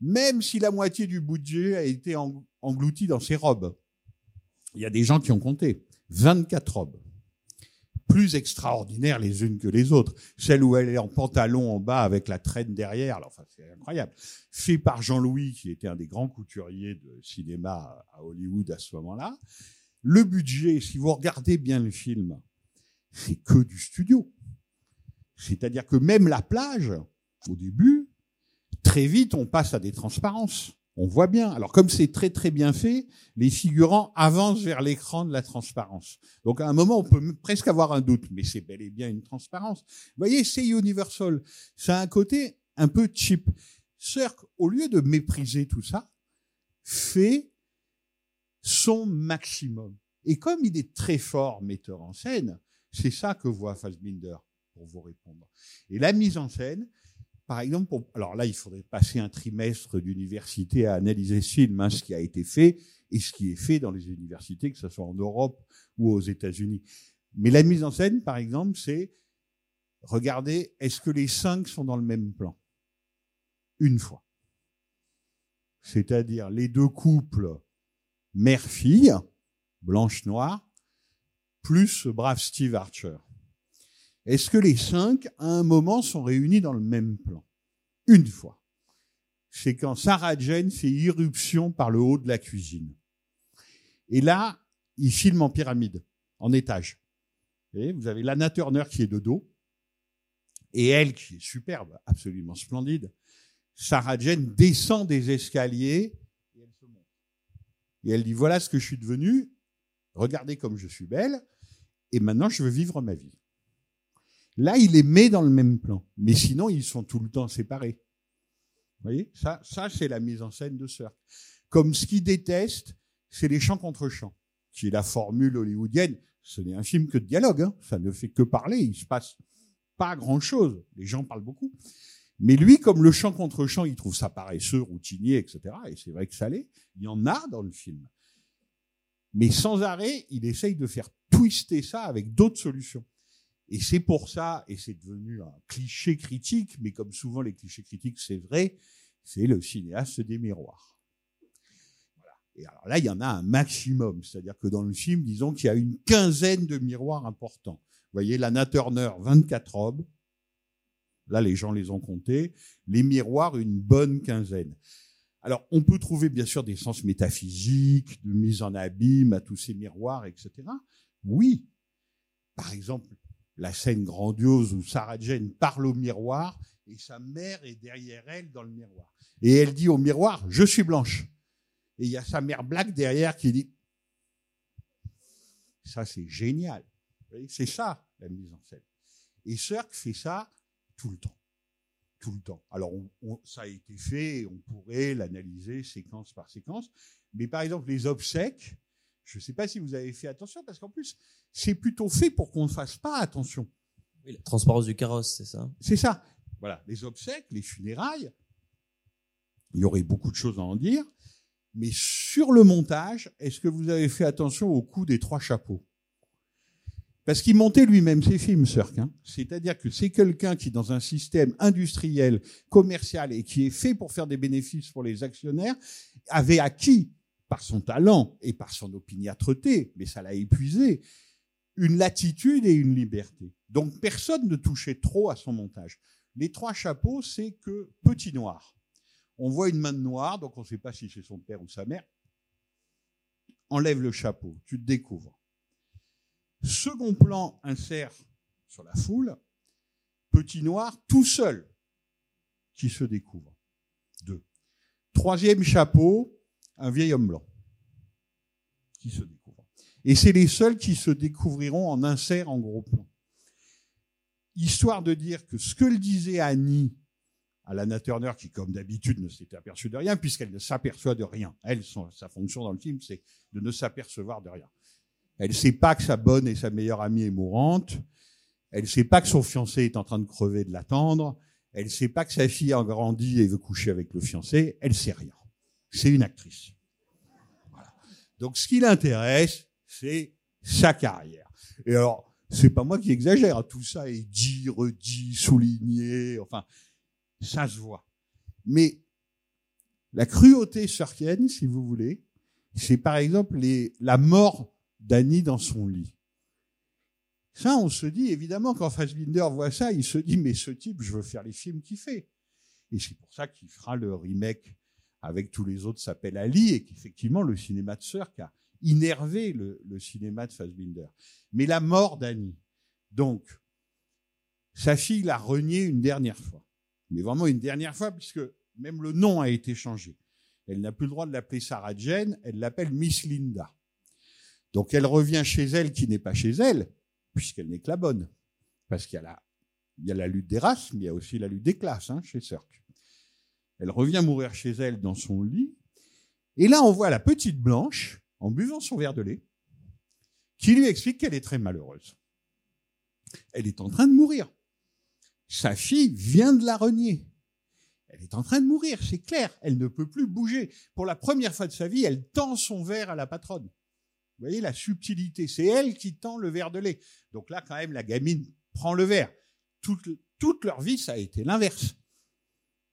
même si la moitié du budget a été englouti dans ses robes, il y a des gens qui ont compté 24 robes plus extraordinaires les unes que les autres. Celle où elle est en pantalon en bas avec la traîne derrière, alors, enfin, c'est incroyable. Fait par Jean-Louis, qui était un des grands couturiers de cinéma à Hollywood à ce moment-là. Le budget, si vous regardez bien le film, c'est que du studio. C'est-à-dire que même la plage, au début, très vite, on passe à des transparences. On voit bien. Alors comme c'est très très bien fait, les figurants avancent vers l'écran de la transparence. Donc à un moment, on peut presque avoir un doute, mais c'est bel et bien une transparence. Vous voyez, c'est Universal. Ça a un côté un peu cheap. Cirque, au lieu de mépriser tout ça, fait son maximum. Et comme il est très fort metteur en scène, c'est ça que voit Fassbinder pour vous répondre. Et la mise en scène, par exemple, alors là, il faudrait passer un trimestre d'université à analyser ce film, hein, ce qui a été fait et ce qui est fait dans les universités, que ce soit en Europe ou aux États-Unis. Mais la mise en scène, par exemple, c'est regardez, est-ce que les cinq sont dans le même plan? Une fois. C'est-à-dire les deux couples mère-fille, blanche-noire, plus ce brave Steve Archer. Est-ce que les cinq, à un moment, sont réunis dans le même plan? Une fois. C'est quand Sarah Jane fait irruption par le haut de la cuisine. Et là, il filme en pyramide, en étage. Et vous avez Lana Turner qui est de dos, et elle qui est superbe, absolument splendide. Sarah Jane descend des escaliers et elle se montre. Et elle dit voilà ce que je suis devenue, regardez comme je suis belle, et maintenant je veux vivre ma vie. Là, il les met dans le même plan. Mais sinon, ils sont tout le temps séparés. Vous voyez? Ça, ça c'est la mise en scène de Sir. Comme ce qu'il déteste, c'est les chants contre chants, qui est la formule hollywoodienne. Ce n'est un film que de dialogue. Hein. Ça ne fait que parler. Il se passe pas grand-chose. Les gens parlent beaucoup. Mais lui, comme le chant contre chant, il trouve ça paresseux, routinier, etc. Et c'est vrai que ça l'est. Il y en a dans le film. Mais sans arrêt, il essaye de faire twister ça avec d'autres solutions. Et c'est pour ça, et c'est devenu un cliché critique, mais comme souvent les clichés critiques, c'est vrai, c'est le cinéaste des miroirs. Voilà. Et alors là, il y en a un maximum, c'est-à-dire que dans le film, disons qu'il y a une quinzaine de miroirs importants. Vous voyez, Lana Turner, 24 robes. Là, les gens les ont comptés. Les miroirs, une bonne quinzaine. Alors, on peut trouver bien sûr des sens métaphysiques, de mise en abîme à tous ces miroirs, etc. Oui. Par exemple, la scène grandiose où Sarah Jane parle au miroir et sa mère est derrière elle dans le miroir. Et elle dit au miroir, je suis blanche. Et il y a sa mère black derrière qui dit, ça c'est génial. C'est ça la mise en scène. Et Cirque fait ça tout le temps. Tout le temps. Alors ça a été fait, on pourrait l'analyser séquence par séquence. Mais par exemple, les obsèques, je ne sais pas si vous avez fait attention, parce qu'en plus, c'est plutôt fait pour qu'on ne fasse pas attention. Oui, la transparence du carrosse, c'est ça C'est ça. Voilà, les obsèques, les funérailles, il y aurait beaucoup de choses à en dire. Mais sur le montage, est-ce que vous avez fait attention au coût des trois chapeaux? Parce qu'il montait lui-même ses films, Cirque. Hein. C'est-à-dire que c'est quelqu'un qui, dans un système industriel, commercial, et qui est fait pour faire des bénéfices pour les actionnaires, avait acquis par son talent et par son opiniâtreté, mais ça l'a épuisé, une latitude et une liberté. Donc personne ne touchait trop à son montage. Les trois chapeaux, c'est que petit noir. On voit une main noire, donc on ne sait pas si c'est son père ou sa mère. Enlève le chapeau, tu te découvres. Second plan, insère sur la foule. Petit noir, tout seul, qui se découvre. Deux. Troisième chapeau, un vieil homme blanc qui se découvre. Et c'est les seuls qui se découvriront en insert en gros plan. Histoire de dire que ce que le disait Annie à Lana Turner, qui comme d'habitude ne s'était aperçue de rien, puisqu'elle ne s'aperçoit de rien. Elle, sa fonction dans le film, c'est de ne s'apercevoir de rien. Elle sait pas que sa bonne et sa meilleure amie est mourante. Elle sait pas que son fiancé est en train de crever de l'attendre. Elle sait pas que sa fille a grandi et veut coucher avec le fiancé. Elle sait rien. C'est une actrice. Donc, ce qui l'intéresse, c'est sa carrière. Et alors, c'est pas moi qui exagère. Tout ça est dit, redit, souligné. Enfin, ça se voit. Mais la cruauté sorkienne, si vous voulez, c'est par exemple les, la mort d'Annie dans son lit. Ça, on se dit, évidemment, quand Fassbinder voit ça, il se dit, mais ce type, je veux faire les films qu'il fait. Et c'est pour ça qu'il fera le remake avec tous les autres s'appelle Ali et qu'effectivement, le cinéma de Sœur a innervé le, le cinéma de Fassbinder. Mais la mort d'Annie. Donc, sa fille l'a renié une dernière fois. Mais vraiment une dernière fois, puisque même le nom a été changé. Elle n'a plus le droit de l'appeler Sarah Jane, elle l'appelle Miss Linda. Donc elle revient chez elle qui n'est pas chez elle, puisqu'elle n'est que la bonne. Parce qu'il y a la, y a la lutte des races, mais il y a aussi la lutte des classes hein, chez Cirque. Elle revient mourir chez elle dans son lit. Et là, on voit la petite Blanche, en buvant son verre de lait, qui lui explique qu'elle est très malheureuse. Elle est en train de mourir. Sa fille vient de la renier. Elle est en train de mourir, c'est clair. Elle ne peut plus bouger. Pour la première fois de sa vie, elle tend son verre à la patronne. Vous voyez la subtilité. C'est elle qui tend le verre de lait. Donc là, quand même, la gamine prend le verre. Toute, toute leur vie, ça a été l'inverse.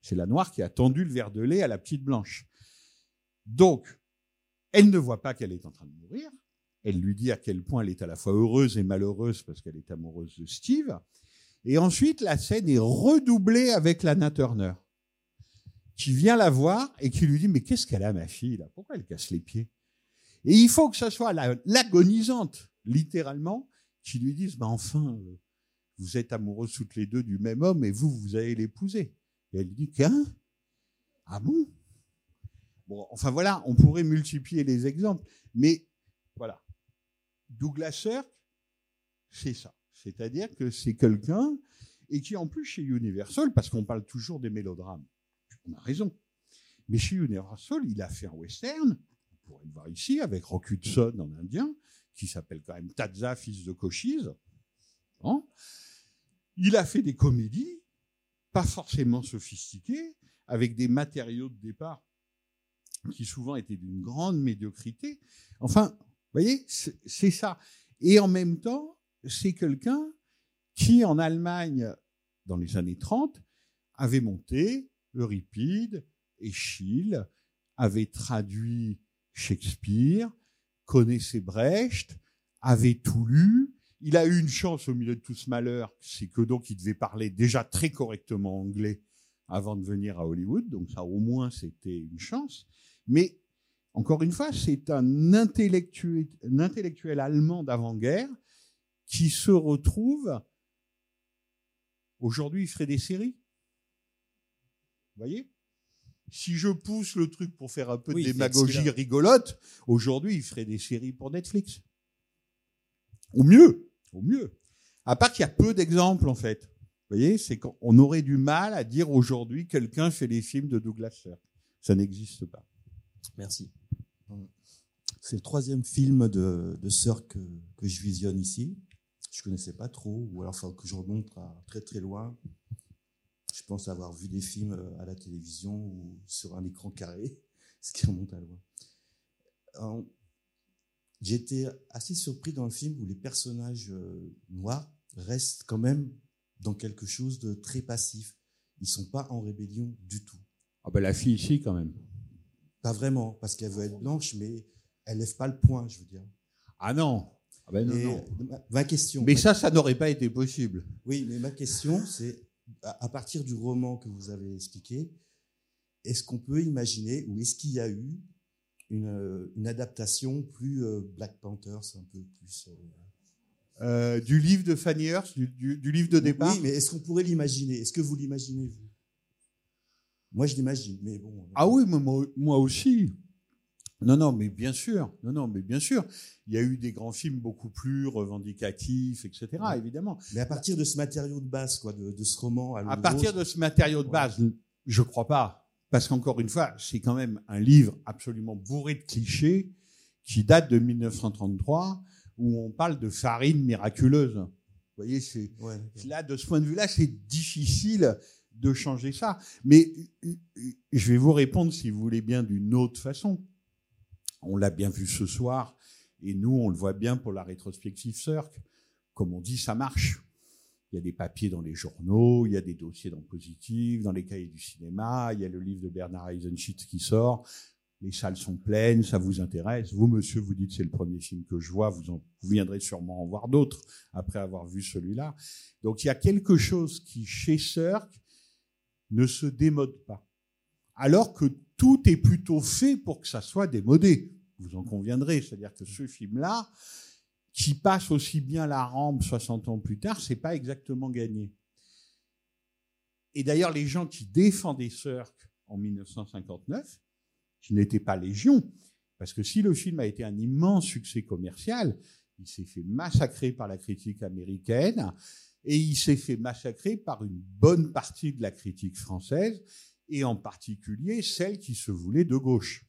C'est la noire qui a tendu le verre de lait à la petite blanche. Donc, elle ne voit pas qu'elle est en train de mourir. Elle lui dit à quel point elle est à la fois heureuse et malheureuse parce qu'elle est amoureuse de Steve. Et ensuite, la scène est redoublée avec Lana Turner, qui vient la voir et qui lui dit, mais qu'est-ce qu'elle a, ma fille? Pourquoi elle casse les pieds? Et il faut que ce soit l'agonisante, littéralement, qui lui dise, enfin, euh, vous êtes amoureuses toutes les deux du même homme et vous, vous allez l'épouser. Elle dit, qu'un? Ah bon? Bon, enfin voilà, on pourrait multiplier les exemples, mais voilà. Douglas Sirk, c'est ça. C'est-à-dire que c'est quelqu'un, et qui en plus chez Universal, parce qu'on parle toujours des mélodrames, on a raison, mais chez Universal, il a fait un western, vous pourrez le voir ici, avec Rock Hudson en indien, qui s'appelle quand même Tadza, fils de Cochise. Hein il a fait des comédies, pas forcément sophistiquées, avec des matériaux de départ qui souvent étaient d'une grande médiocrité. Enfin, vous voyez, c'est ça. Et en même temps, c'est quelqu'un qui, en Allemagne, dans les années 30, avait monté Euripide, Eschyle, avait traduit Shakespeare, connaissait Brecht, avait tout lu. Il a eu une chance au milieu de tout ce malheur, c'est que donc il devait parler déjà très correctement anglais avant de venir à Hollywood, donc ça au moins c'était une chance. Mais encore une fois, c'est un intellectuel, un intellectuel allemand d'avant-guerre qui se retrouve. Aujourd'hui, il ferait des séries. Vous voyez? Si je pousse le truc pour faire un peu Oui, de démagogie rigolote, aujourd'hui, il ferait des séries pour Netflix. Au mieux, au mieux. À part qu'il y a peu d'exemples, en fait. Vous voyez, c'est qu'on aurait du mal à dire aujourd'hui quelqu'un fait les films de Douglas Sirk. Ça n'existe pas. Merci. C'est le troisième film de, de Sœur que, que je visionne ici. Je connaissais pas trop, ou alors faut que je remonte à très très loin. Je pense avoir vu des films euh, à la télévision ou sur un écran carré, ce qui remonte à loin. J'ai été assez surpris dans le film où les personnages euh, noirs restent quand même dans quelque chose de très passif. Ils sont pas en rébellion du tout. Ah ben la fille ici, quand même. Pas vraiment, parce qu'elle veut être blanche, mais elle lève pas le point, je veux dire. Ah non. Ah ben non, ma- Ma question. Mais ma- ça, ça n'aurait pas été possible. Oui, mais ma question, c'est à à partir du roman que vous avez expliqué, est-ce qu'on peut imaginer ou est-ce qu'il y a eu une, euh, une adaptation plus euh, Black Panthers, un peu plus. euh, du livre de Fanny Hurst, du, du- du livre de départ Oui, mais est-ce qu'on pourrait l'imaginer? Est-ce que vous l'imaginez, vous? Moi, je l'imagine, mais bon. Ah oui, mais moi, moi aussi. Non, non, mais bien sûr. Non, non, mais bien sûr. Il y a eu des grands films beaucoup plus revendicatifs, etc. Ouais. Évidemment. Mais à partir de ce matériau de base, quoi, de, de ce roman. À, partir de ce matériau de base, je crois pas. Parce qu'encore une fois, c'est quand même un livre absolument bourré de clichés qui date de 1933, où on parle de farine miraculeuse. Vous voyez, c'est là de ce point de vue-là, c'est difficile de changer ça. Mais euh, je vais vous répondre, si vous voulez bien, d'une autre façon. On l'a bien vu ce soir, et nous, on le voit bien pour la rétrospective Cirque. Comme on dit, ça marche. Il y a des papiers dans les journaux, il y a des dossiers dans Positif, dans les cahiers du cinéma, il y a le livre de Bernard Eisenschitz qui sort. Les salles sont pleines, ça vous intéresse. Vous, monsieur, vous dites c'est le premier film que je vois, vous, en, vous viendrez sûrement en voir d'autres après avoir vu celui-là. Donc il y a quelque chose qui, chez Cirque, ne se démode pas. Alors que tout est plutôt fait pour que ça soit démodé. Vous en conviendrez. C'est-à-dire que ce film-là, qui passe aussi bien la rampe 60 ans plus tard, c'est pas exactement gagné. Et d'ailleurs, les gens qui défendaient Cirque en 1959, qui n'étaient pas légion, parce que si le film a été un immense succès commercial, il s'est fait massacrer par la critique américaine et il s'est fait massacrer par une bonne partie de la critique française et en particulier celle qui se voulait de gauche.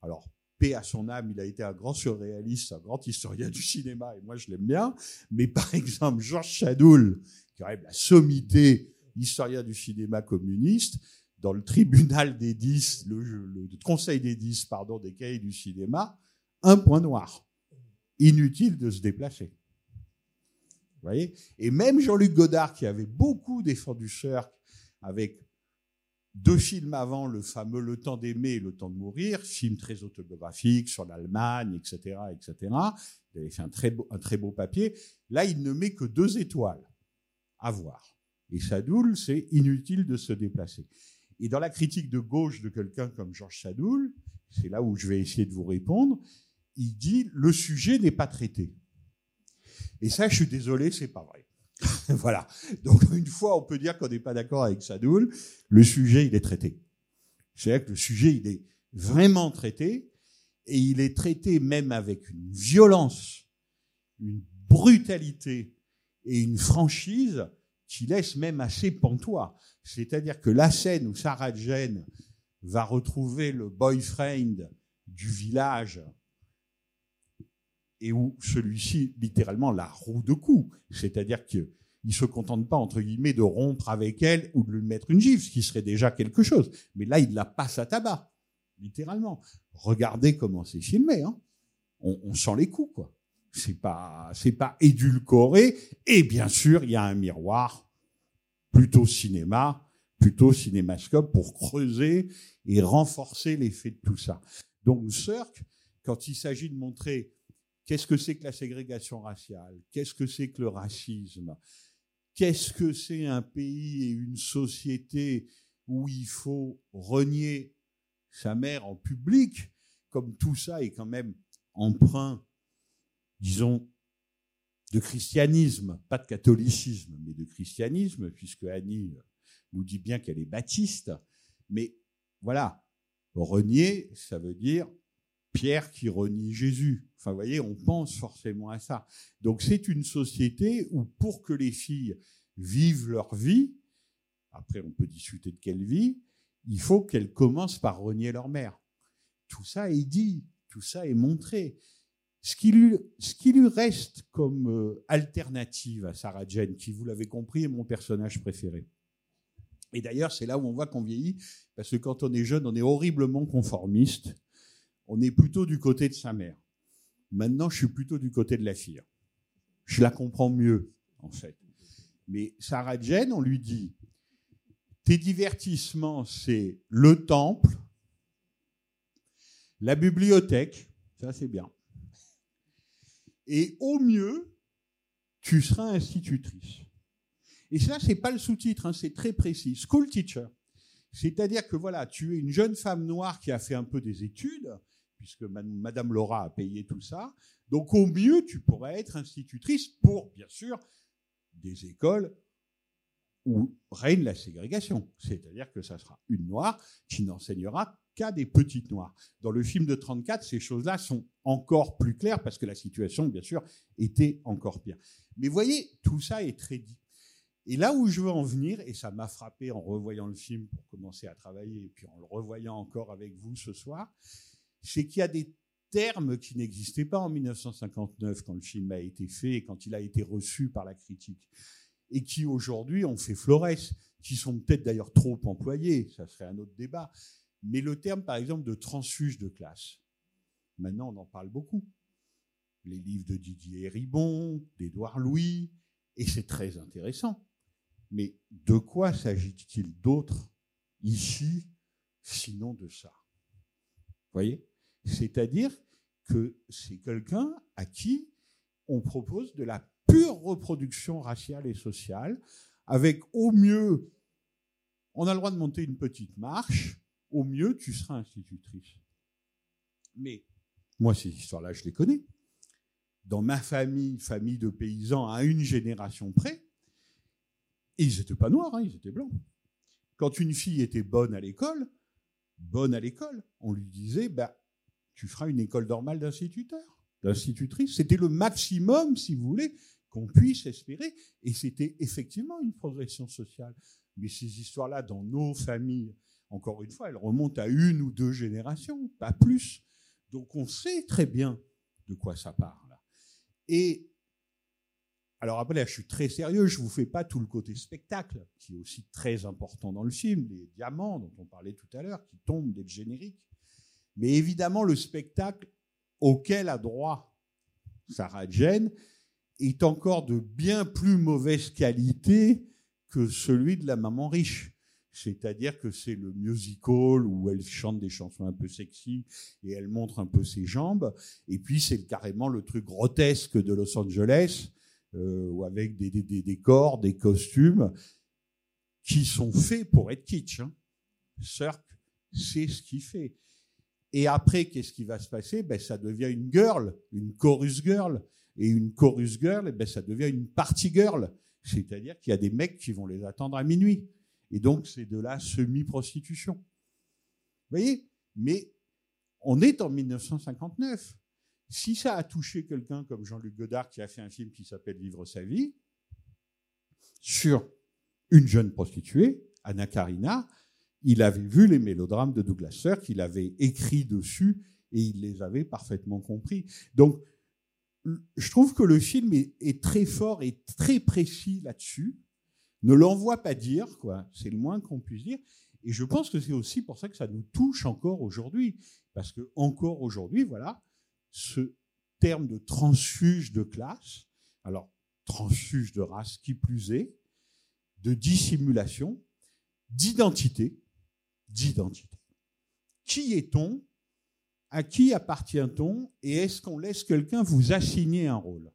Alors, à son âme, il a été un grand surréaliste, un grand historien du cinéma, et moi je l'aime bien. Mais par exemple, Georges Chadoul, qui est la sommité historien du cinéma communiste, dans le tribunal des dix, le, le, conseil des dix, pardon, des cahiers du cinéma, un point noir. Inutile de se déplacer. Vous voyez? Et même Jean-Luc Godard, qui avait beaucoup défendu Cirque avec deux films avant, le fameux Le temps d'aimer et Le temps de mourir, film très autobiographique sur l'Allemagne, etc., etc. Il avait fait un très, beau, un très beau papier. Là, il ne met que deux étoiles à voir. Et Sadoul, c'est inutile de se déplacer. Et dans la critique de gauche de quelqu'un comme Georges Sadoul, c'est là où je vais essayer de vous répondre, il dit le sujet n'est pas traité. Et ça, je suis désolé, c'est pas vrai. voilà. Donc une fois, on peut dire qu'on n'est pas d'accord avec Sadoul, le sujet, il est traité. C'est-à-dire que le sujet, il est vraiment traité, et il est traité même avec une violence, une brutalité et une franchise qui laisse même assez pantois. C'est-à-dire que la scène où Sarah Jane va retrouver le boyfriend du village et où celui-ci, littéralement, la roue de cou. C'est-à-dire qu'il ne se contente pas, entre guillemets, de rompre avec elle ou de lui mettre une gifle, ce qui serait déjà quelque chose. Mais là, il la passe à tabac, littéralement. Regardez comment c'est filmé. Hein. On, on, sent les coups, quoi. C'est pas, c'est pas édulcoré. Et bien sûr, il y a un miroir, plutôt cinéma, plutôt cinémascope, pour creuser et renforcer l'effet de tout ça. Donc, Cirque, quand il s'agit de montrer Qu'est-ce que c'est que la ségrégation raciale? Qu'est-ce que c'est que le racisme? Qu'est-ce que c'est un pays et une société où il faut renier sa mère en public, comme tout ça est quand même emprunt, disons, de christianisme, pas de catholicisme, mais de christianisme, puisque Annie nous dit bien qu'elle est baptiste. Mais voilà, renier, ça veut dire Pierre qui renie Jésus. Enfin, vous voyez, on pense forcément à ça. Donc, c'est une société où, pour que les filles vivent leur vie, après, on peut discuter de quelle vie, il faut qu'elles commencent par renier leur mère. Tout ça est dit, tout ça est montré. Ce qui lui, ce qui lui reste comme euh, alternative à Sarah Jane, qui, vous l'avez compris, est mon personnage préféré. Et d'ailleurs, c'est là où on voit qu'on vieillit, parce que quand on est jeune, on est horriblement conformiste on est plutôt du côté de sa mère. Maintenant, je suis plutôt du côté de la fille. Je la comprends mieux, en fait. Mais Sarah Jane, on lui dit, tes divertissements, c'est le temple, la bibliothèque, ça c'est bien. Et au mieux, tu seras institutrice. Et ça, c'est pas le sous-titre, hein, c'est très précis. School teacher. C'est-à-dire que voilà, tu es une jeune femme noire qui a fait un peu des études, puisque Madame Laura a payé tout ça. Donc au mieux, tu pourrais être institutrice pour, bien sûr, des écoles où règne la ségrégation. C'est-à-dire que ça sera une noire qui n'enseignera qu'à des petites noires. Dans le film de 34, ces choses-là sont encore plus claires parce que la situation, bien sûr, était encore pire. Mais voyez, tout ça est très dit. Et là où je veux en venir, et ça m'a frappé en revoyant le film pour commencer à travailler, et puis en le revoyant encore avec vous ce soir, c'est qu'il y a des terme qui n'existait pas en 1959 quand le film a été fait et quand il a été reçu par la critique, et qui aujourd'hui ont fait florès, qui sont peut-être d'ailleurs trop employés, ça serait un autre débat. Mais le terme, par exemple, de transfuge de classe, maintenant on en parle beaucoup. Les livres de Didier Ribon, d'Édouard Louis, et c'est très intéressant. Mais de quoi s'agit-il d'autre ici, sinon de ça? Vous voyez? C'est-à-dire que c'est quelqu'un à qui on propose de la pure reproduction raciale et sociale, avec au mieux, on a le droit de monter une petite marche, au mieux, tu seras institutrice. Mais moi, ces histoires-là, je les connais. Dans ma famille, famille de paysans, à une génération près, ils n'étaient pas noirs, hein, ils étaient blancs. Quand une fille était bonne à l'école, bonne à l'école, on lui disait, bah, tu feras une école normale d'instituteur, d'institutrice. C'était le maximum, si vous voulez, qu'on puisse espérer. Et c'était effectivement une progression sociale. Mais ces histoires-là, dans nos familles, encore une fois, elles remontent à une ou deux générations, pas plus. Donc on sait très bien de quoi ça parle. Et alors après, là, je suis très sérieux, je ne vous fais pas tout le côté spectacle, qui est aussi très important dans le film, les diamants dont on parlait tout à l'heure, qui tombent dès le générique. Mais évidemment, le spectacle auquel a droit Sarah Jane est encore de bien plus mauvaise qualité que celui de la maman riche. C'est-à-dire que c'est le musical où elle chante des chansons un peu sexy et elle montre un peu ses jambes. Et puis c'est carrément le truc grotesque de Los Angeles, euh, avec des, décors, des costumes qui sont faits pour être kitsch. Hein. Cirque, c'est ce qu'il fait. Et après, qu'est-ce qui va se passer? Ben, Ça devient une girl, une chorus girl. Et une chorus girl, eh ben, ça devient une party girl. C'est-à-dire qu'il y a des mecs qui vont les attendre à minuit. Et donc, c'est de la semi-prostitution. Vous voyez? Mais on est en 1959. Si ça a touché quelqu'un comme Jean-Luc Godard qui a fait un film qui s'appelle Vivre sa vie, sur une jeune prostituée, Anna Karina, il avait vu les mélodrames de Douglas Sirk, il avait écrit dessus et il les avait parfaitement compris. Donc, je trouve que le film est, très fort et très précis là-dessus. Ne l'envoie pas dire, quoi. C'est le moins qu'on puisse dire. Et je pense que c'est aussi pour ça que ça nous touche encore aujourd'hui. Parce que encore aujourd'hui, voilà, ce terme de transfuge de classe, alors transfuge de race qui plus est, de dissimulation, d'identité, d'identité. Qui est-on? À qui appartient-on? Et est-ce qu'on laisse quelqu'un vous assigner un rôle?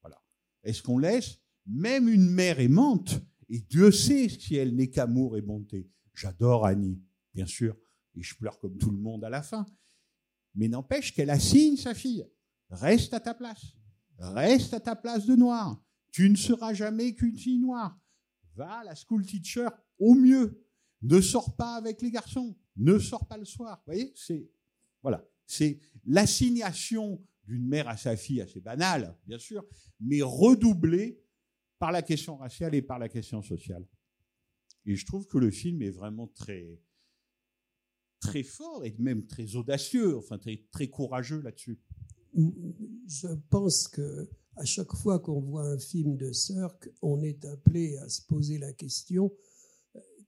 Voilà. Est-ce qu'on laisse? Même une mère aimante Et Dieu sait si elle n'est qu'amour et bonté. J'adore Annie, bien sûr, et je pleure comme tout le monde à la fin. Mais n'empêche qu'elle assigne sa fille. Reste à ta place. Reste à ta place de noir. Tu ne seras jamais qu'une fille noire. Va à la school teacher au mieux ne sors pas avec les garçons, ne sors pas le soir. Vous voyez, c'est voilà, c'est l'assignation d'une mère à sa fille assez banale, bien sûr, mais redoublée par la question raciale et par la question sociale. Et je trouve que le film est vraiment très très fort et même très audacieux, enfin très, très courageux là-dessus. Je pense que à chaque fois qu'on voit un film de Cirque, on est appelé à se poser la question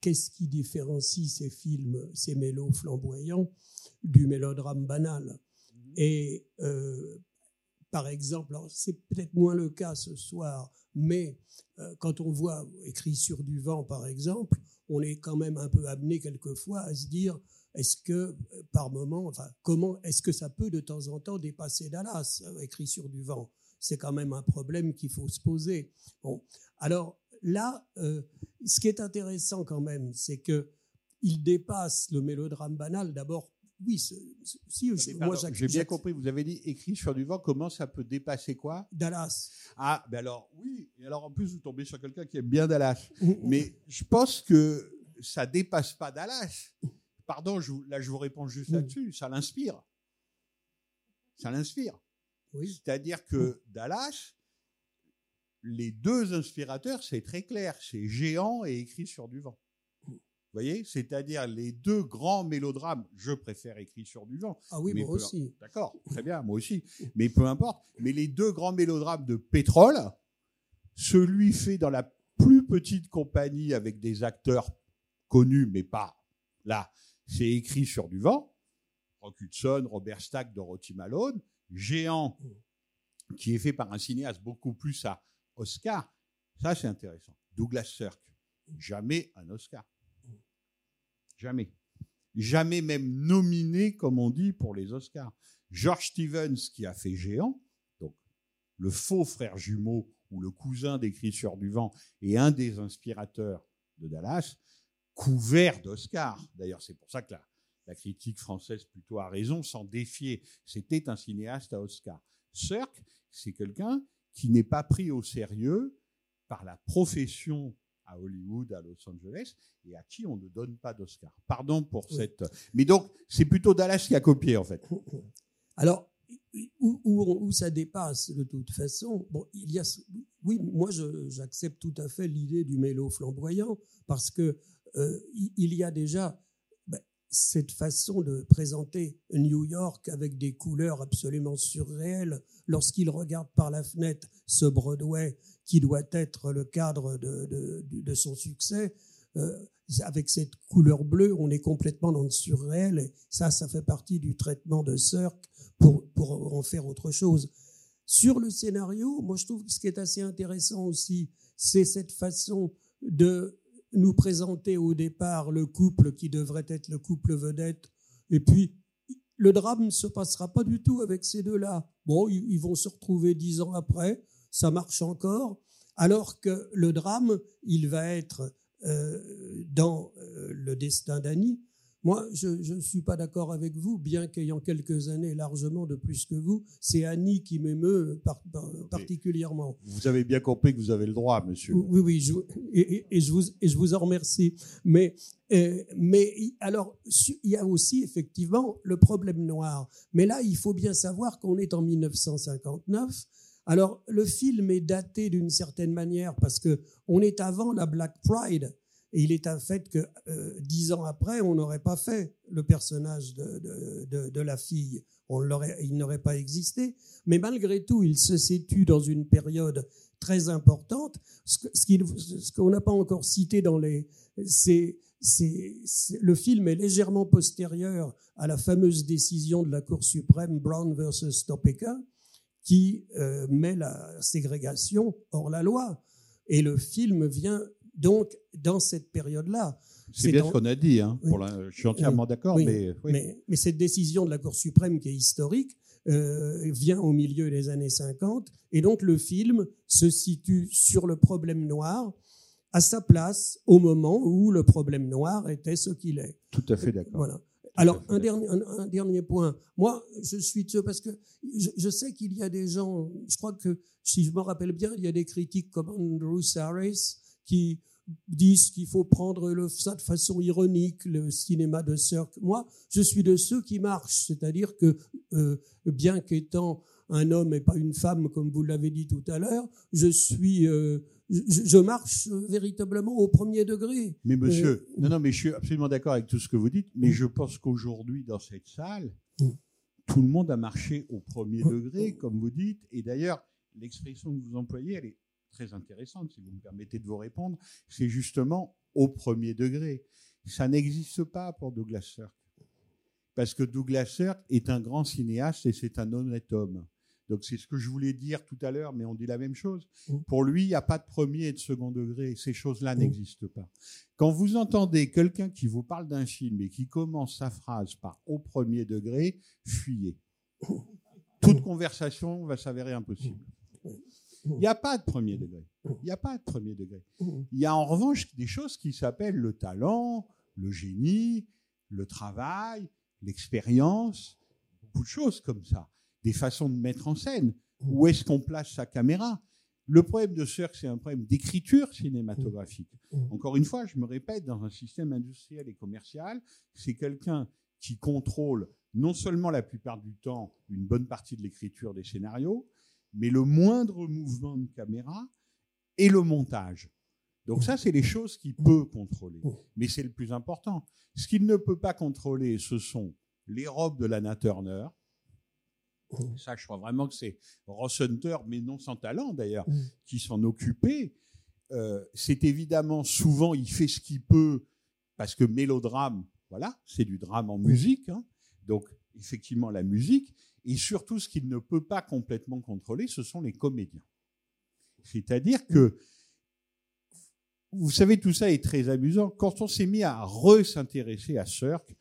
qu'est-ce qui différencie ces films, ces mélos flamboyants, du mélodrame banal? Mhm. Et euh, par exemple, c'est peut-être moins le cas ce soir, mais euh, quand on voit écrit sur du vent, par exemple, on est quand même un peu amené quelquefois à se dire est-ce que euh, par moment, enfin, comment est-ce que ça peut de temps en temps dépasser Dallas, écrit sur du vent? C'est quand même un problème qu'il faut se poser. Bon, alors là, euh, ce qui est intéressant quand même, c'est que il dépasse le mélodrame banal. D'abord, oui, si moi j'ai bien compris. Vous avez dit écrit sur du vent. Comment ça peut dépasser quoi? Dallas. Ah, ben alors oui. Et alors en plus vous tombez sur quelqu'un qui aime bien Dallas. Mais je pense que ça dépasse pas Dallas. Pardon, je, là je vous réponds juste là-dessus. Ça l'inspire. Ça l'inspire. Oui. C'est-à-dire que Dallas, les deux inspirateurs, c'est très clair, c'est géant et écrit sur du vent. voyez C'est-à-dire les deux grands mélodrames, je préfère écrit sur du vent. Ah oui, mais moi peu- aussi. D'accord, très bien, moi aussi. Mais peu importe. Mais les deux grands mélodrames de pétrole, celui fait dans la plus petite compagnie avec des acteurs connus, mais pas là, c'est écrit sur du vent. Rock Hudson, Robert Stack, Dorothy Malone, Géant, qui est fait par un cinéaste beaucoup plus à Oscar. Ça, c'est intéressant. Douglas Sirk, jamais un Oscar. Jamais. Jamais même nominé, comme on dit, pour les Oscars. George Stevens, qui a fait Géant, donc le faux frère jumeau ou le cousin d'écrit du vent et un des inspirateurs de Dallas, couvert d'Oscars. D'ailleurs, c'est pour ça que la, critique française plutôt a raison, s'en défier. C'était un cinéaste à Oscar. Sirk, c'est quelqu'un qui n'est pas pris au sérieux par la profession à Hollywood, à Los Angeles, et à qui on ne donne pas d'Oscar. Pardon pour Oui. cette... Mais donc, c'est plutôt Dallas qui a copié, en fait. Alors, où, où- où ça dépasse de toute façon, bon, il y a, oui, moi j'accepte tout à fait l'idée du mélo flamboyant parce que euh, il y a déjà cette façon de présenter New York avec des couleurs absolument surréelles lorsqu'il regarde par la fenêtre ce Broadway qui doit être le cadre de, de- son succès. euh, avec cette couleur bleue, on est complètement dans le surréel. Et ça, ça fait partie du traitement de Cirque pour, pour en faire autre chose. Sur le scénario, moi je trouve que ce qui est assez intéressant aussi, c'est cette façon de nous présenter au départ le couple qui devrait être le couple vedette, et puis le drame ne se passera pas du tout avec ces deux-là. Bon, ils vont se retrouver dix ans après, ça marche encore, alors que le drame, il va être euh, dans euh, le destin d'Annie. Moi, je ne suis pas d'accord avec vous, bien qu'ayant quelques années largement de plus que vous, c'est Annie qui m'émeut par- par- particulièrement. Vous avez bien compris que vous avez le droit, monsieur. Oui, oui, je, et, je vous, et je vous en remercie. Mais, euh, mais alors, il y a aussi effectivement le problème noir. Mais là, il faut bien savoir qu'on est en 1959. Alors, le film est daté d'une certaine manière parce que on est avant la Black Pride. Et il est un fait que euh, dix ans après, on n'aurait pas fait le personnage de, la fille. Il n'aurait pas existé. Mais malgré tout, il se situe dans une période très importante. Ce, qu'on n'a pas encore cité dans les, c'est- le film est légèrement postérieur à la fameuse décision de la Cour suprême Brown versus Topeka, qui euh, met la ségrégation hors la loi. Et le film vient donc dans cette période-là. C'est bien en- ce qu'on a dit. Hein, pour Oui. la- Je suis entièrement d'accord, Oui. mais, oui. mais mais cette décision de la Cour suprême qui est historique euh, vient au milieu des années 50 et donc le film se situe sur le problème noir à sa place au moment où le problème noir était ce qu'il est. Tout à fait d'accord. Voilà. Alors, un dernier, un, un dernier point. Moi, je suis de parce que je, je sais qu'il y a des gens, je crois que, si je me rappelle bien, il y a des critiques comme Andrew Harris qui disent qu'il faut prendre le, ça de façon ironique, le cinéma de Cirque. Moi, je suis de ceux qui marchent, c'est-à-dire que, euh, bien qu'étant un homme et pas une femme, comme vous l'avez dit tout à l'heure, je suis, euh, je, je marche véritablement au premier degré. Mais monsieur, Euh, non, non, mais je suis absolument d'accord avec tout ce que vous dites, mais je pense qu'aujourd'hui, dans cette salle, tout le monde a marché au premier degré, comme vous dites, et d'ailleurs, l'expression que vous employez, elle est très intéressante, si vous me permettez de vous répondre, c'est justement au premier degré. Ça n'existe pas pour Douglas Sirk. Parce que Douglas Sirk est un grand cinéaste et c'est un honnête homme. Donc c'est ce que je voulais dire tout à l'heure, mais on dit la même chose. Pour lui, il n'y a pas de premier et de second degré. Ces choses-là n'existent pas. Quand vous entendez quelqu'un qui vous parle d'un film et qui commence sa phrase par au premier degré, fuyez. Toute conversation va s'avérer impossible. Il n'y a pas de premier degré. Il n'y a pas de premier degré. Il y a en revanche des choses qui s'appellent le talent, le génie, le travail, l'expérience, beaucoup de choses comme ça. Des façons de mettre en scène. Où est-ce qu'on place sa caméra? Le problème de Cirque, c'est un problème d'écriture cinématographique. Encore une fois, je me répète, dans un système industriel et commercial, c'est quelqu'un qui contrôle non seulement la plupart du temps une bonne partie de l'écriture des scénarios, mais le moindre mouvement de caméra et le montage. Donc ça, c'est les choses qu'il peut contrôler. Mais c'est le plus important. Ce qu'il ne peut pas contrôler, ce sont les robes de Lana Turner. Ça, je crois vraiment que c'est Ross Hunter, mais non sans talent d'ailleurs, qui s'en occupait. Euh, c'est évidemment souvent, il fait ce qu'il peut, parce que mélodrame, voilà, c'est du drame en musique. hein. Donc, effectivement, la musique. Et surtout, ce qu'il ne peut pas complètement contrôler, ce sont les comédiens. C'est-à-dire que, vous savez, tout ça est très amusant. Quand on s'est mis à re-s'intéresser à Cirque,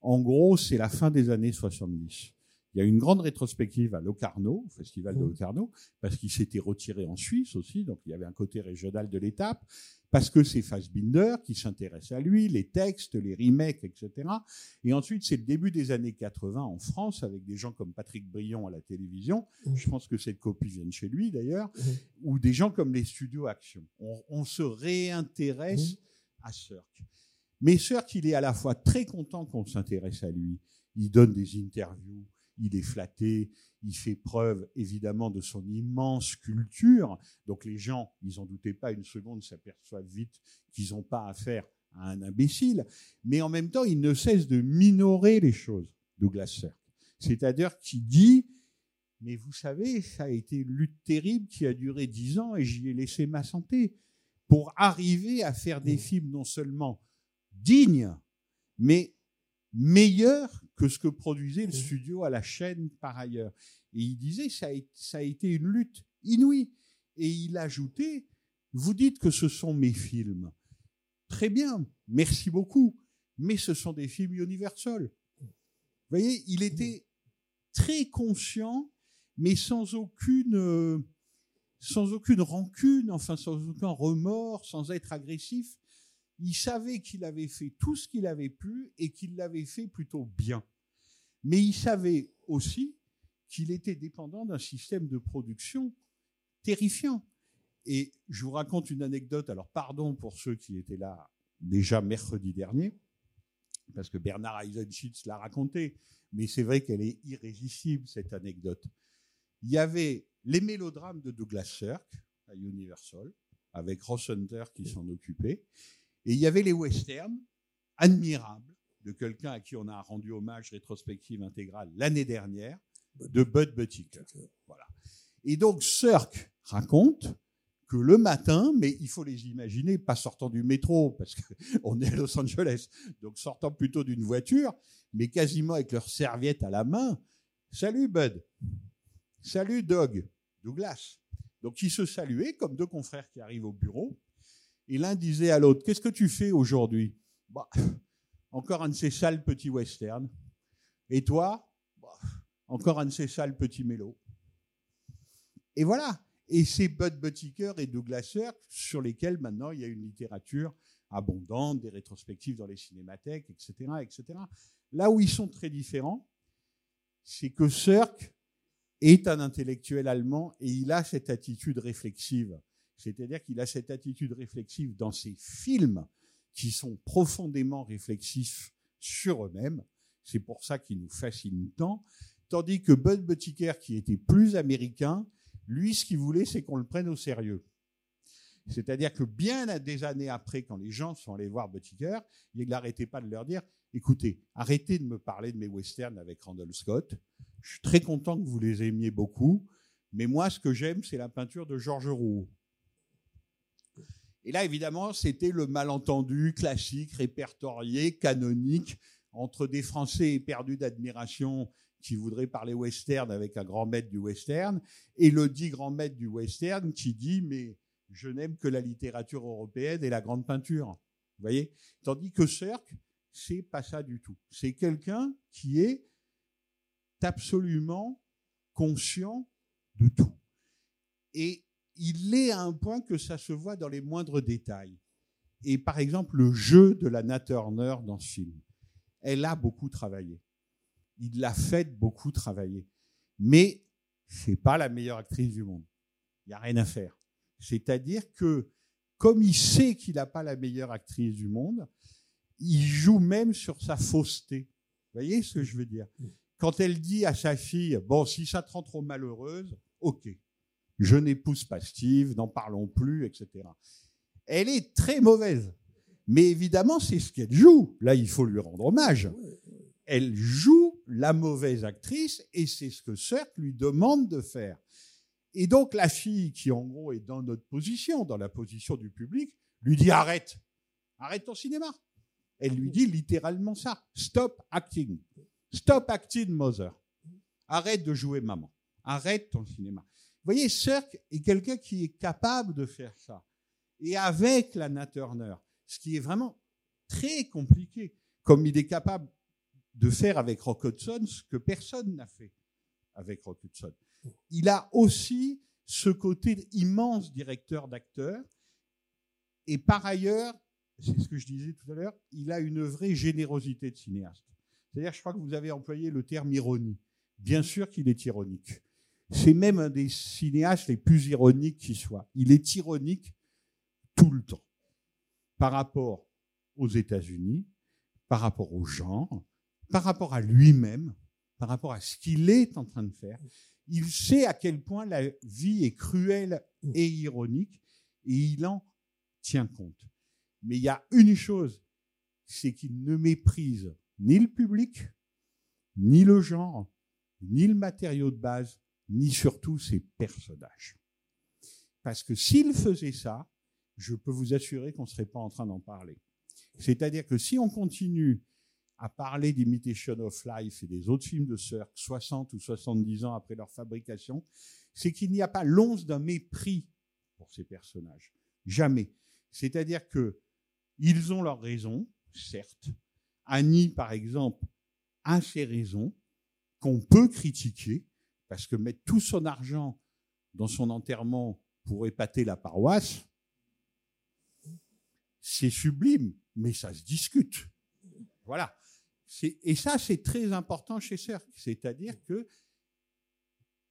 en gros, c'est la fin des années 70. Il y a une grande rétrospective à Locarno, au festival de Locarno, parce qu'il s'était retiré en Suisse aussi, donc il y avait un côté régional de l'étape, parce que c'est Fassbinder qui s'intéresse à lui, les textes, les remakes, etc. Et ensuite, c'est le début des années 80 en France, avec des gens comme Patrick Brion à la télévision, je pense que cette copie vient de chez lui d'ailleurs, ou des gens comme les studios Action. On, on se réintéresse à Cirque. Mais Cirque, il est à la fois très content qu'on s'intéresse à lui. Il donne des interviews, il est flatté, il fait preuve évidemment de son immense culture. Donc les gens, ils en doutaient pas une seconde, s'aperçoivent vite qu'ils n'ont pas affaire à un imbécile. Mais en même temps, il ne cesse de minorer les choses, Douglas Sirk. C'est-à-dire qu'il dit, mais vous savez, ça a été une lutte terrible qui a duré dix ans et j'y ai laissé ma santé pour arriver à faire des films non seulement dignes, mais meilleurs que ce que produisait le studio à la chaîne par ailleurs. Et il disait, ça a, ça a été une lutte inouïe. Et il ajoutait, vous dites que ce sont mes films. Très bien, merci beaucoup, mais ce sont des films Universal. Vous voyez, il était très conscient, mais sans aucune, euh, sans aucune rancune, enfin sans aucun remords, sans être agressif. Il savait qu'il avait fait tout ce qu'il avait pu et qu'il l'avait fait plutôt bien. Mais il savait aussi qu'il était dépendant d'un système de production terrifiant. Et je vous raconte une anecdote, alors pardon pour ceux qui étaient là déjà mercredi dernier, parce que Bernard Eisenschitz l'a raconté, mais c'est vrai qu'elle est irrésistible, cette anecdote. Il y avait les mélodrames de Douglas Sirk à Universal, avec Ross Hunter qui s'en occupait, et il y avait les westerns admirables de quelqu'un à qui on a rendu hommage rétrospective intégrale l'année dernière, de Bud Buttigieg. Voilà. Et donc Sirk raconte que le matin, mais il faut les imaginer pas sortant du métro parce qu'on est à Los Angeles, donc sortant plutôt d'une voiture, mais quasiment avec leur serviette à la main. Salut Bud. Salut Doug. Douglas. Donc ils se saluaient comme deux confrères qui arrivent au bureau. Et l'un disait à l'autre, qu'est-ce que tu fais aujourd'hui? Bah, Encore un de ces sales petits westerns. Et toi? Bah, Encore un de ces sales petits mélos. Et voilà. Et c'est Bud Buttiker et Douglas Sirk sur lesquels maintenant il y a une littérature abondante, des rétrospectives dans les cinémathèques, etc., etc. Là où ils sont très différents, c'est que Sirk est un intellectuel allemand et il a cette attitude réflexive. C'est-à-dire qu'il a cette attitude réflexive dans ses films qui sont profondément réflexifs sur eux-mêmes. C'est pour ça qu'il nous fascine tant. Tandis que Bud Buttiker, qui était plus américain, lui, ce qu'il voulait, c'est qu'on le prenne au sérieux. C'est-à-dire que bien des années après, quand les gens sont allés voir Buttiker, il n'arrêtait pas de leur dire, écoutez, arrêtez de me parler de mes westerns avec Randall Scott. Je suis très content que vous les aimiez beaucoup, mais moi, ce que j'aime, c'est la peinture de Georges Rouault. Et là, évidemment, c'était le malentendu classique, répertorié, canonique, entre des Français éperdus d'admiration qui voudraient parler western avec un grand maître du western, et le dit grand maître du western qui dit, mais je n'aime que la littérature européenne et la grande peinture. Vous voyez? Tandis que Cirque, c'est pas ça du tout. C'est quelqu'un qui est absolument conscient de tout. Et il est à un point que ça se voit dans les moindres détails. Et par exemple, le jeu de la Nat Turner dans ce film, elle a beaucoup travaillé. Il l'a fait beaucoup travailler. Mais c'est pas la meilleure actrice du monde. Il n'y a rien à faire. C'est-à-dire que, comme il sait qu'il n'a pas la meilleure actrice du monde, il joue même sur sa fausseté. Vous voyez ce que je veux dire? Quand elle dit à sa fille, bon, si ça te rend trop malheureuse, ok, je n'épouse pas Steve, n'en parlons plus, etc. Elle est très mauvaise. Mais évidemment, c'est ce qu'elle joue. Là, il faut lui rendre hommage. Elle joue la mauvaise actrice et c'est ce que Cirque lui demande de faire. Et donc, la fille qui, en gros, est dans notre position, dans la position du public, lui dit arrête, arrête ton cinéma. Elle lui dit littéralement ça. Stop acting. Stop acting, mother. Arrête de jouer maman. Arrête ton cinéma. Vous voyez, Cirque est quelqu'un qui est capable de faire ça. Et avec Lana Turner, ce qui est vraiment très compliqué, comme il est capable de faire avec Rock Hudson ce que personne n'a fait avec Rock Hudson. Il a aussi ce côté immense directeur d'acteur. Et par ailleurs, c'est ce que je disais tout à l'heure, il a une vraie générosité de cinéaste. C'est-à-dire, je crois que vous avez employé le terme ironie. Bien sûr qu'il est ironique. C'est même un des cinéastes les plus ironiques qui soit. Il est ironique tout le temps. Par rapport aux États-Unis, par rapport aux gens, par rapport à lui-même, par rapport à ce qu'il est en train de faire. Il sait à quel point la vie est cruelle et ironique et il en tient compte. Mais il y a une chose, c'est qu'il ne méprise ni le public, ni le genre, ni le matériau de base, ni surtout ses personnages. Parce que s'il faisait ça, je peux vous assurer qu'on ne serait pas en train d'en parler. C'est-à-dire que si on continue à parler d'Imitation of Life et des autres films de Cirque 60 ou 70 ans après leur fabrication, c'est qu'il n'y a pas l'once d'un mépris pour ces personnages. Jamais. C'est-à-dire que ils ont leurs raisons, certes. Annie, par exemple, a ses raisons qu'on peut critiquer, parce que mettre tout son argent dans son enterrement pour épater la paroisse, c'est sublime, mais ça se discute. Voilà. Et ça, c'est très important chez Cirque. C'est-à-dire que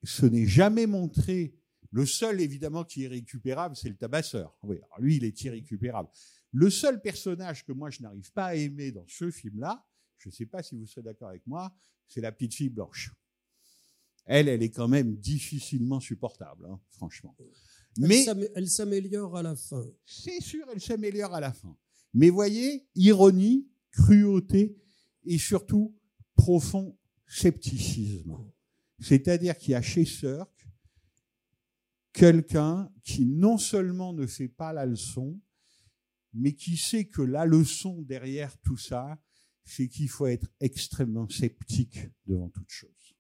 ce n'est jamais montré. Le seul, évidemment, qui est récupérable, c'est le tabasseur. Lui, il est irrécupérable. Le seul personnage que moi, je n'arrive pas à aimer dans ce film-là, je ne sais pas si vous serez d'accord avec moi, c'est la petite fille blanche. Elle, elle est quand même difficilement supportable, hein, franchement. Mais elle s'améliore à la fin. C'est sûr, elle s'améliore à la fin. Mais voyez, ironie, cruauté et surtout profond scepticisme. C'est-à-dire qu'il y a chez Cirque quelqu'un qui non seulement ne fait pas la leçon, mais qui sait que la leçon derrière tout ça, c'est qu'il faut être extrêmement sceptique devant toute chose.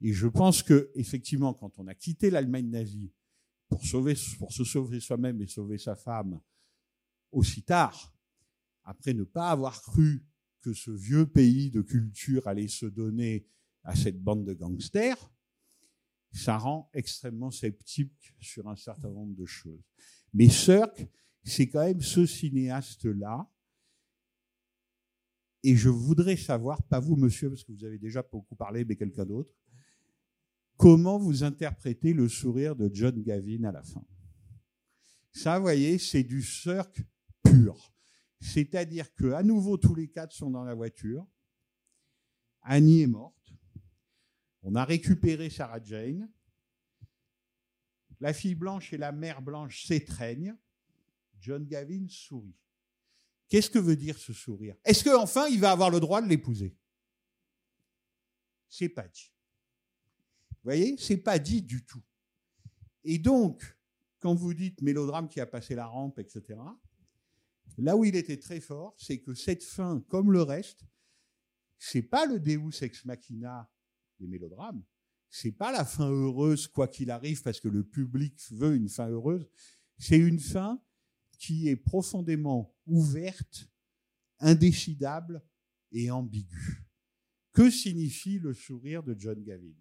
Et je pense que, effectivement, quand on a quitté l'Allemagne nazie pour, sauver, pour se sauver soi-même et sauver sa femme aussi tard, après ne pas avoir cru que ce vieux pays de culture allait se donner à cette bande de gangsters, ça rend extrêmement sceptique sur un certain nombre de choses. Mais Cirque, c'est quand même ce cinéaste-là. Et je voudrais savoir, pas vous monsieur, parce que vous avez déjà beaucoup parlé, mais quelqu'un d'autre, comment vous interprétez le sourire de John Gavin à la fin? Ça, vous voyez, c'est du Cirque pur. C'est-à-dire que à nouveau tous les quatre sont dans la voiture. Annie est morte. On a récupéré Sarah Jane. La fille blanche et la mère blanche s'étreignent. John Gavin sourit. Qu'est-ce que veut dire ce sourire? Est-ce qu'enfin il va avoir le droit de l'épouser? C'est pas dit. Voyez, c'est pas dit du tout. Et donc, quand vous dites mélodrame qui a passé la rampe, etc., Là où il était très fort, c'est que cette fin, comme le reste, c'est pas le Deus ex machina des mélodrames. C'est pas la fin heureuse, quoi qu'il arrive, parce que le public veut une fin heureuse. C'est une fin qui est profondément ouverte, indécidable et ambiguë. Que signifie le sourire de John Gavin?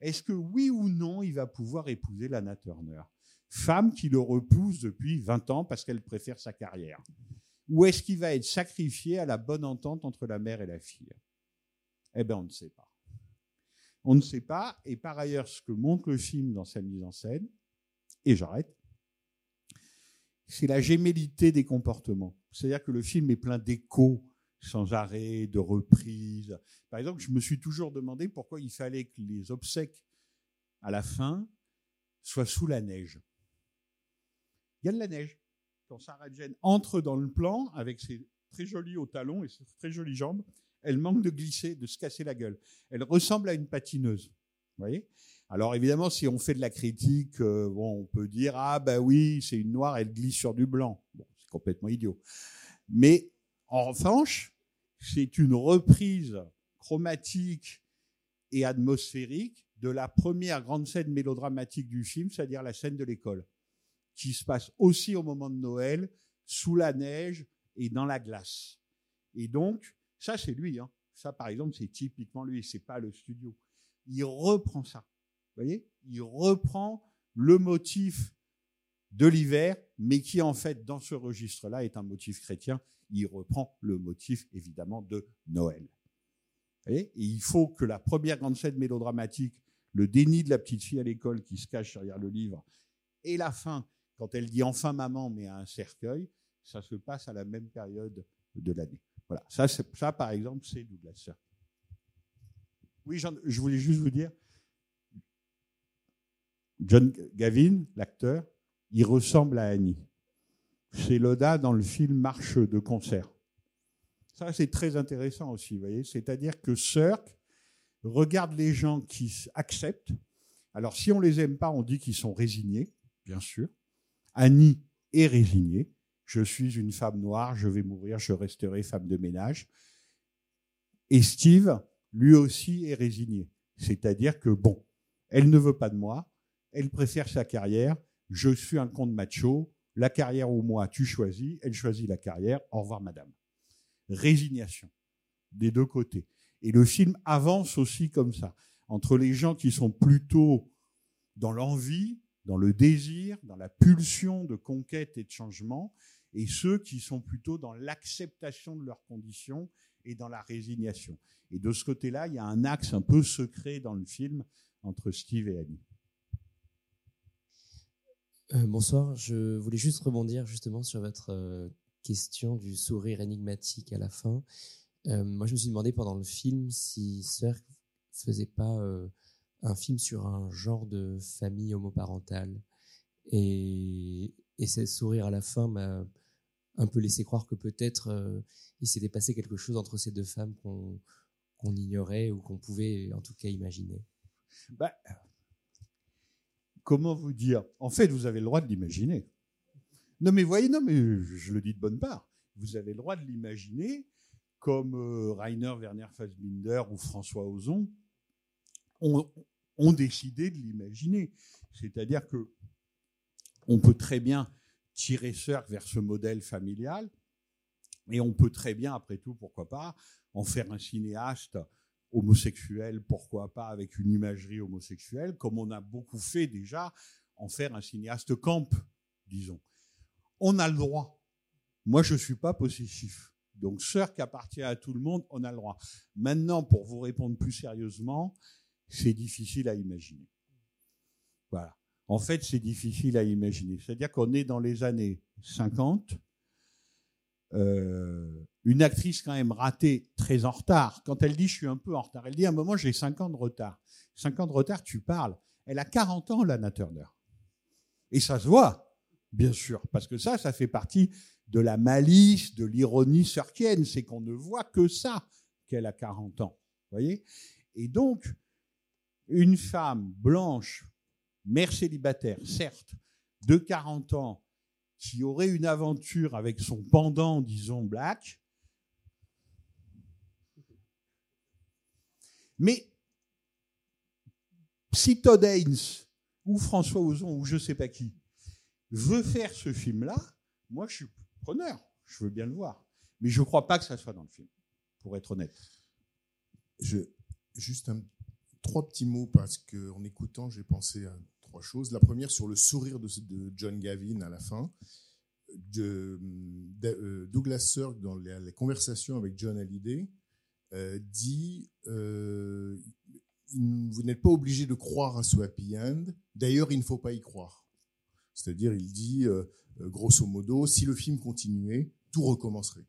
Est-ce que oui ou non, il va pouvoir épouser Lana Turner? Femme qui le repousse depuis 20 ans parce qu'elle préfère sa carrière Ou est-ce qu'il va être sacrifié à la bonne entente entre la mère et la fille? Eh bien, on ne sait pas. On ne sait pas, et par ailleurs, ce que montre le film dans sa mise en scène, et j'arrête, c'est la gémellité des comportements. C'est-à-dire que le film est plein d'échos sans arrêt, de reprises. Par exemple, je me suis toujours demandé pourquoi il fallait que les obsèques à la fin soient sous la neige il y a de la neige. quand Sarah Jane entre dans le plan avec ses très jolis hauts talons et ses très jolies jambes, elle manque de glisser, de se casser la gueule. Elle ressemble à une patineuse. Alors évidemment, si on fait de la critique, euh, bon, on peut dire ah bah oui, c'est une noire, elle glisse sur du blanc. C'est complètement idiot. Mais en revanche, c'est une reprise chromatique et atmosphérique de la première grande scène mélodramatique du film, c'est-à-dire la scène de l'école, qui se passe aussi au moment de Noël, sous la neige et dans la glace. Et donc, ça c'est lui. Hein. Ça, par exemple, c'est typiquement lui. C'est pas le studio. Il reprend ça. Vous voyez? Il reprend le motif de l'hiver, mais qui en fait, dans ce registre-là, est un motif chrétien. Il reprend le motif, évidemment, de Noël. Et il faut que la première grande scène mélodramatique, le déni de la petite fille à l'école qui se cache derrière le livre, et la fin, quand elle dit enfin maman, mais à un cercueil, ça se passe à la même période de l'année. Voilà, ça, par exemple, c'est Douglas. Oui, je voulais juste vous dire, John Gavin, l'acteur, il ressemble à Annie. C'est Loda dans le film Marche de concert. Ça, c'est très intéressant aussi, vous voyez. C'est-à-dire que Sirk regarde les gens qui acceptent. Alors, si on les aime pas, on dit qu'ils sont résignés, bien sûr. Annie est résignée. Je suis une femme noire, je vais mourir, je resterai femme de ménage. Et Steve, lui aussi, est résigné. C'est-à-dire que, bon, elle ne veut pas de moi, elle préfère sa carrière, je suis un de macho, la carrière ou moi, tu choisis, elle choisit la carrière, au revoir madame résignation des deux côtés. Et le film avance aussi comme ça, entre les gens qui sont plutôt dans l'envie, dans le désir, dans la pulsion de conquête et de changement, et ceux qui sont plutôt dans l'acceptation de leurs conditions et dans la résignation. Et de ce côté-là, il y a un axe un peu secret dans le film entre Steve et Annie. Euh, bonsoir, je voulais juste rebondir justement sur votre euh, question du sourire énigmatique à la fin. Euh, moi, je me suis demandé pendant le film si Sir faisait pas un film sur un genre de famille homoparentale. Et, et ce sourire à la fin m'a un peu laissé croire que peut-être il s'était passé quelque chose entre ces deux femmes qu'on qu'on ignorait ou qu'on pouvait en tout cas imaginer. Bah, comment vous dire En fait, vous avez le droit de l'imaginer. Non, mais voyez, non, mais je le dis de bonne part. Vous avez le droit de l'imaginer comme euh, Rainer Werner Fassbinder ou François Ozon ont, décidé de l'imaginer. C'est-à-dire que on peut très bien tirer Cirque vers ce modèle familial, et on peut très bien, après tout, pourquoi pas, en faire un cinéaste homosexuel, pourquoi pas avec une imagerie homosexuelle, comme on a beaucoup fait déjà, en faire un cinéaste camp, disons on a le droit. Moi, je ne suis pas possessif. Donc, sœur qui appartient à tout le monde, on a le droit. Maintenant, pour vous répondre plus sérieusement, c'est difficile à imaginer. Voilà. En fait, c'est difficile à imaginer. C'est-à-dire qu'on est dans les années 50. Euh, une actrice quand même ratée, très en retard. Quand elle dit je suis un peu en retard, elle dit à un moment j'ai 5 ans de retard. 5 ans de retard, tu parles. Elle a 40 ans, Lana Turner. Et ça se voit bien sûr, parce que ça, ça fait partie de la malice, de l'ironie surkienne, c'est qu'on ne voit que ça qu'elle a 40 ans, voyez? Et donc, une femme blanche, mère célibataire, certes, de 40 ans, qui aurait une aventure avec son pendant, disons, black, mais si Todd Haynes ou François Ozon ou je ne sais pas qui veut faire ce film-là, moi je suis preneur, je veux bien le voir. Mais je ne crois pas que ça soit dans le film, pour être honnête. Juste trois petits mots parce qu'en écoutant, j'ai pensé à trois choses. La première sur le sourire de, de John Gavin à la fin. De, euh, Douglas Sirk, dans les, conversations avec John Hallyday, euh, dit euh, Vous n'êtes pas obligé de croire à ce happy end. D'ailleurs, il ne faut pas y croire. C'est-à-dire, il dit, grosso modo, si le film continuait, tout recommencerait.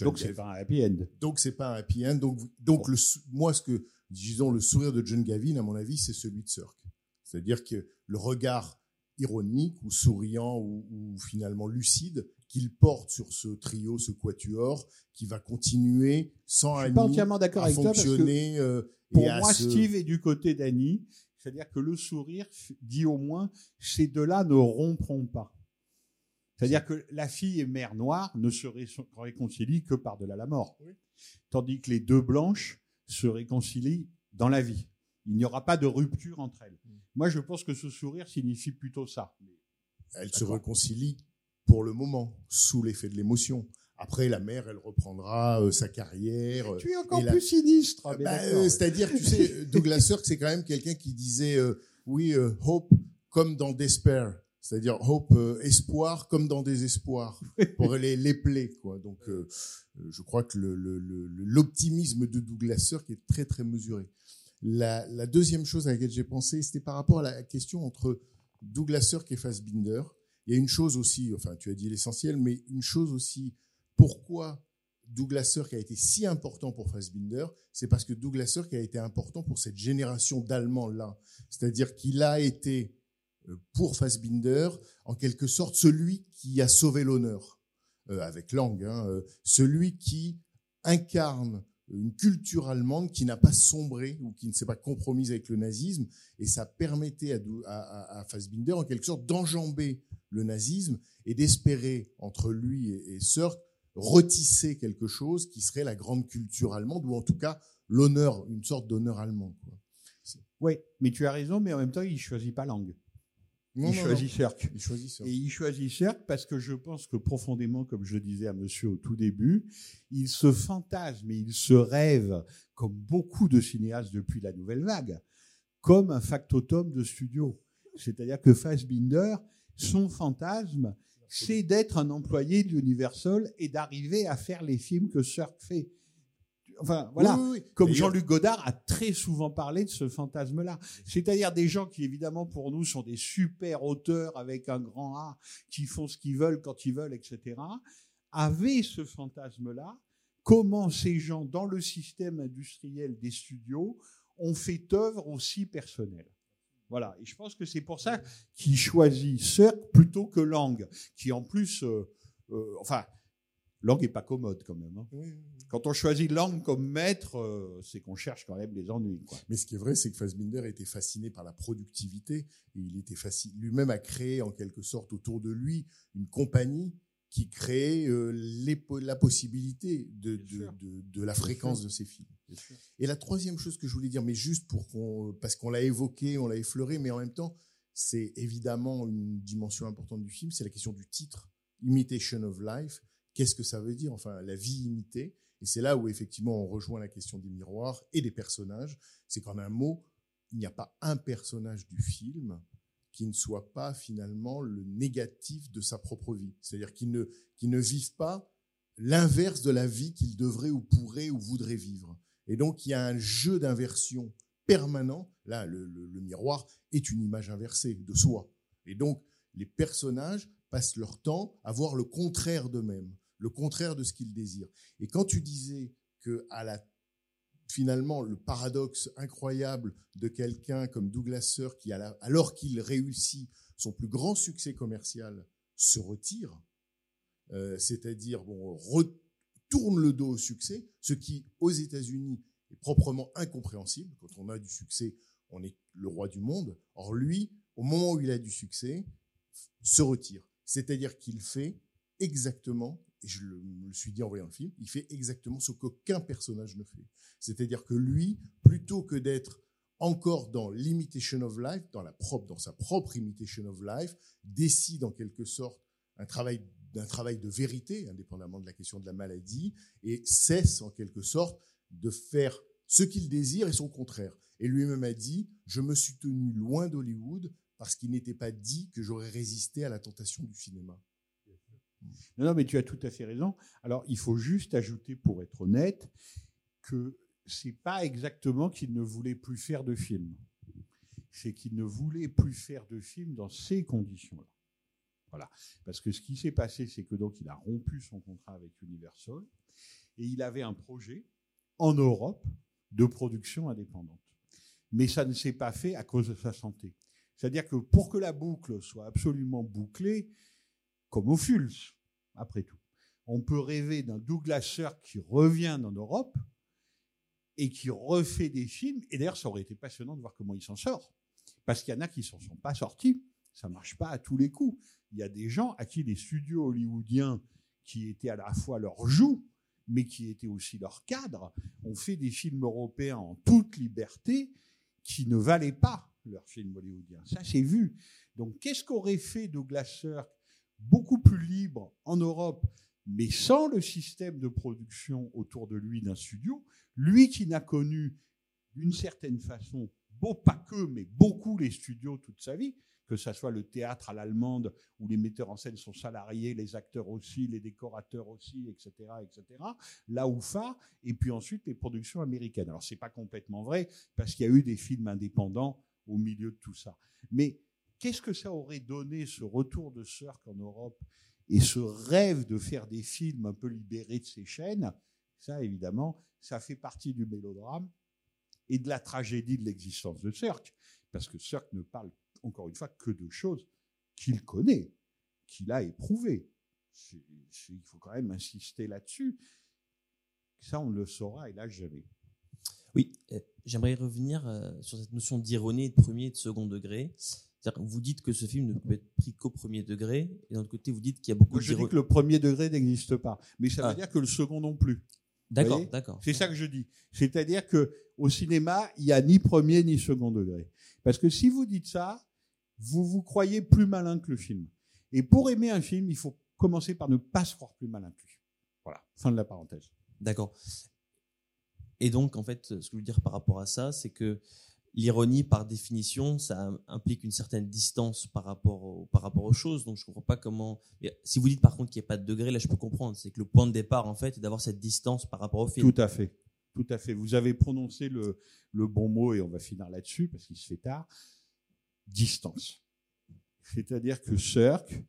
donc c'est pas un happy end. Donc c'est pas un happy end. Donc, donc le, moi, ce que, disons, le sourire de John Gavin, à mon avis, c'est celui de Cirque. C'est-à-dire que le regard ironique ou souriant ou, ou finalement lucide qu'il porte sur ce trio, ce quatuor, qui va continuer sans Je suis pas Annie entièrement d'accord à avec toi parce que euh, Pour moi, Steve est du côté d'Annie. C'est-à-dire que le sourire dit au moins ces deux-là ne rompront pas. C'est-à-dire que la fille et mère noire ne se ré- réconcilient que par-delà la mort. Tandis que les deux blanches se réconcilient dans la vie. Il n'y aura pas de rupture entre elles. Mm. Moi, je pense que ce sourire signifie plutôt ça. Elle se réconcilie pour le moment, sous l'effet de l'émotion. Après, la mère, elle reprendra euh, sa carrière. Tu es euh, encore et la- plus sinistre. mais Bah, euh. C'est-à-dire, tu sais, Douglas Sirk, c'est quand même quelqu'un qui disait, euh, oui, euh, hope comme dans despair. C'est-à-dire hope, euh, espoir comme dans désespoir, pour les, les plaies. Quoi. Donc, je crois que le- le- le- le- l'optimisme de Douglas Sirk est très, très mesuré. La, deuxième chose à laquelle j'ai pensé, c'était par rapport à la question entre Douglas Sirk et Fassbinder. Il y a une chose aussi, enfin, tu as dit l'essentiel, mais une chose aussi, pourquoi Douglas Sirk a été si important pour Fassbinder, c'est parce que Douglas Sirk a été important pour cette génération d'Allemands-là. C'est-à-dire qu'il a été, euh, pour Fassbinder, en quelque sorte, celui qui a sauvé l'honneur, euh, avec Lang, hein, euh, celui qui incarne une culture allemande qui n'a pas sombré ou qui ne s'est pas compromise avec le nazisme, et ça permettait à, à, à- Fassbinder, en quelque sorte, d'enjamber le nazisme et d'espérer, entre lui et, et Sirk, retisser quelque chose qui serait la grande culture allemande, ou en tout cas l'honneur, une sorte d'honneur allemand. Oui, mais tu as raison, mais en même temps, il choisit pas langue. Non, il non, choisit non. Il choisit. Et il choisit Cirque parce que je pense que profondément, comme je disais à monsieur au tout début, il se fantasme et il se rêve, comme beaucoup de cinéastes depuis la nouvelle vague, comme un factotum de studio. C'est-à-dire que Fassbinder, son fantasme, c'est d'être un employé de l'Universal et d'arriver à faire les films que Cirque fait. Enfin, voilà. Oui, oui, oui. Comme Jean-Luc Godard a très souvent parlé de ce fantasme-là. C'est-à-dire des gens qui, évidemment, pour nous, sont des super auteurs avec un grand A, qui font ce qu'ils veulent quand ils veulent, etc., avaient ce fantasme-là. Comment ces gens, dans le système industriel des studios, ont fait œuvre aussi personnelle. Voilà. Et je pense que c'est pour ça qu'il choisit Cirque plutôt que Lang, qui en plus, euh, euh, enfin, Lang est pas commode quand même. hein. Quand on choisit Lang comme maître, euh, c'est qu'on cherche quand même les ennuis. Quoi. Mais ce qui est vrai, c'est que Fassbinder était fasciné par la productivité et il était fasciné. Lui-même a créé en quelque sorte autour de lui une compagnie qui créait euh, les la possibilité de, de, de- de la fréquence de ses films. Et la troisième chose que je voulais dire, mais juste pour qu'on, parce qu'on l'a évoqué, on l'a effleuré, mais en même temps, c'est évidemment une dimension importante du film, c'est la question du titre, Imitation of Life. Qu'est-ce que ça veut dire Enfin, la vie imitée. Et c'est là où effectivement on rejoint la question des miroirs et des personnages. C'est qu'en un mot, il n'y a pas un personnage du film qui ne soit pas finalement le négatif de sa propre vie. C'est-à-dire qu'il ne, qu'il vive pas l'inverse de la vie qu'il devrait ou pourrait ou voudrait vivre. Et donc il y a un jeu d'inversion permanent. Là, le miroir est une image inversée de soi. Et donc les personnages passent leur temps à voir le contraire d'eux-mêmes, le contraire de ce qu'ils désirent. Et quand tu disais que à la finalement le paradoxe incroyable de quelqu'un comme Douglas Sirk qui, alors qu'il réussit son plus grand succès commercial, se retire, euh, c'est-à-dire bon, retourne le dos au succès, ce qui aux États-Unis est proprement incompréhensible. Quand on a du succès, on est le roi du monde. Or lui, au moment où il a du succès, se retire. C'est-à-dire qu'il fait exactement, et je le- me le suis dit en voyant le film, il fait exactement ce qu'aucun personnage ne fait. C'est-à-dire que lui, plutôt que d'être encore dans l'imitation of life, dans, dans sa propre imitation of life, décide en quelque sorte un travail d'un travail de vérité, indépendamment de la question de la maladie, et cesse en quelque sorte de faire ce qu'il désire et son contraire. Et lui-même a dit, je me suis tenu loin d'Hollywood parce qu'il n'était pas dit que j'aurais résisté à la tentation du cinéma. Non, non, mais tu as tout à fait raison. Alors, il faut juste ajouter, pour être honnête, que c'est pas exactement qu'il ne voulait plus faire de film. C'est qu'il ne voulait plus faire de film dans ces conditions-là. Voilà. Parce que ce qui s'est passé, c'est que donc il a rompu son contrat avec Universal et il avait un projet en Europe de production indépendante. Mais ça ne s'est pas fait à cause de sa santé. C'est-à-dire que pour que la boucle soit absolument bouclée, comme au Fulls, après tout, on peut rêver d'un Douglas Sirk qui revient en Europe et qui refait des films. Et d'ailleurs, ça aurait été passionnant de voir comment il s'en sort. Parce qu'il y en a qui ne s'en sont pas sortis. Ça marche pas à tous les coups. Il y a des gens à qui les studios hollywoodiens, qui étaient à la fois leur joue, mais qui étaient aussi leur cadre, ont fait des films européens en toute liberté qui ne valaient pas leurs films hollywoodiens. Ça, c'est vu. Donc, qu'est-ce qu'aurait fait Douglas Sirk beaucoup plus libre en Europe, mais sans le système de production autour de lui d'un studio Lui qui n'a connu d'une certaine façon, beau pas que, mais beaucoup les studios toute sa vie, que ce soit le théâtre à l'allemande où les metteurs en scène sont salariés, les acteurs aussi, les décorateurs aussi, etc., etc. Là où fa, et puis ensuite les productions américaines. Alors c'est pas complètement vrai parce qu'il y a eu des films indépendants au milieu de tout ça. Mais qu'est-ce que ça aurait donné ce retour de Sirk en Europe et ce rêve de faire des films un peu libérés de ces chaînes? Ça, évidemment, ça fait partie du mélodrame et de la tragédie de l'existence de Sirk, parce que Sirk ne parle encore une fois, que de choses qu'il connaît, qu'il a éprouvées. il faut quand même insister là-dessus. Ça, on le saura, et là, jamais. Oui, euh, j'aimerais revenir euh, sur cette notion d'ironie de premier et de second degré. Vous dites que ce film ne peut être pris qu'au premier degré, et d'un autre côté, vous dites qu'il y a beaucoup de. Je dis que le premier degré n'existe pas, mais ça veut Ah. dire que le second non plus. D'accord, d'accord. C'est ça que je dis. C'est-à-dire que au cinéma, il n'y a ni premier ni second degré. Parce que si vous dites ça, vous vous croyez plus malin que le film. Et pour aimer un film, il faut commencer par ne pas se croire plus malin que lui. Voilà, fin de la parenthèse. D'accord. Et donc, en fait, ce que je veux dire par rapport à ça, c'est que l'ironie, par définition, ça implique une certaine distance par rapport, par rapport aux choses. Donc, je comprends pas comment. si vous dites par contre qu'il n'y a pas de degré, là, je peux comprendre. C'est que le point de départ, en fait, est d'avoir cette distance par rapport au film. Tout à fait. Tout à fait. Vous avez prononcé le, le bon mot et on va finir là-dessus parce qu'il se fait tard. Distance. C'est-à-dire que Cirque,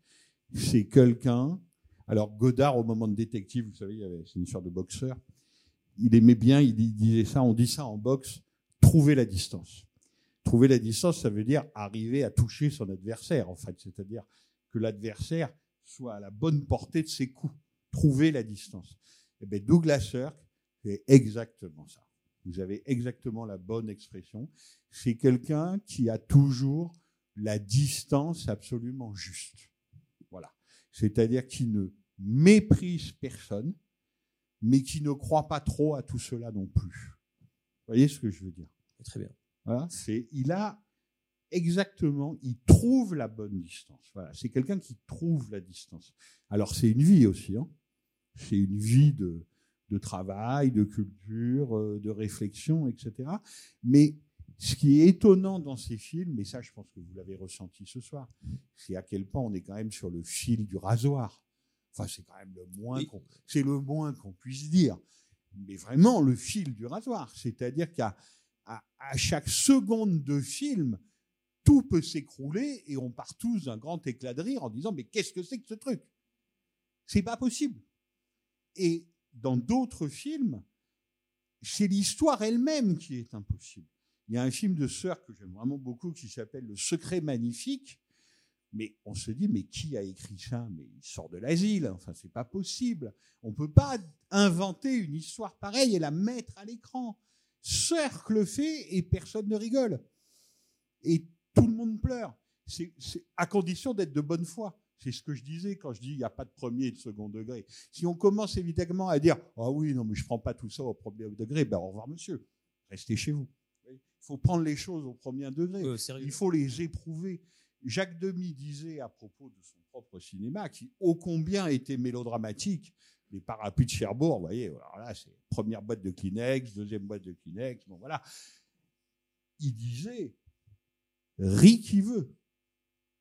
c'est quelqu'un. Alors Godard, au moment de détective, vous savez, c'est une histoire de boxeur. Il aimait bien, il disait ça, on dit ça en boxe, trouver la distance. Trouver la distance, ça veut dire arriver à toucher son adversaire, en fait. C'est-à-dire que l'adversaire soit à la bonne portée de ses coups. Trouver la distance. Eh bien, Douglas Sirk, c'est exactement ça. Vous avez exactement la bonne expression. C'est quelqu'un qui a toujours la distance absolument juste. Voilà. C'est-à-dire qui ne méprise personne, mais qui ne croit pas trop à tout cela non plus. Vous voyez ce que je veux dire? Très bien. Voilà, c'est il a exactement, il trouve la bonne distance. Voilà, c'est quelqu'un qui trouve la distance. Alors c'est une vie aussi, hein. c'est une vie de, de travail, de culture, euh, de réflexion, etc. Mais ce qui est étonnant dans ces films, et ça je pense que vous l'avez ressenti ce soir, c'est à quel point on est quand même sur le fil du rasoir. Enfin, c'est quand même le moins qu'on, c'est le moins qu'on puisse dire. Mais vraiment le fil du rasoir. C'est-à-dire qu'à chaque seconde de film, tout peut s'écrouler et on part tous d'un grand éclat de rire en disant mais qu'est-ce que c'est que ce truc? C'est pas possible. Et dans d'autres films, c'est l'histoire elle-même qui est impossible. Il y a un film de sœur que j'aime vraiment beaucoup qui s'appelle Le secret magnifique. Mais on se dit, mais qui a écrit ça? Mais il sort de l'asile. Enfin, c'est pas possible. On peut pas inventer une histoire pareille et la mettre à l'écran. Cirque le fait et personne ne rigole. Et tout le monde pleure. C'est à condition d'être de bonne foi. C'est ce que je disais quand je dis il n'y a pas de premier et de second degré. Si on commence évidemment à dire ah oui non mais je prends pas tout ça au premier degré, ben au revoir monsieur, restez chez vous. Il faut prendre les choses au premier degré. il faut les éprouver. Jacques Demy disait à propos de son propre cinéma, qui ô combien était mélodramatique, les parapluies de Cherbourg, vous voyez, alors là, c'est première boîte de Kleenex, deuxième boîte de Kleenex, bon voilà. Il disait, rit qui veut,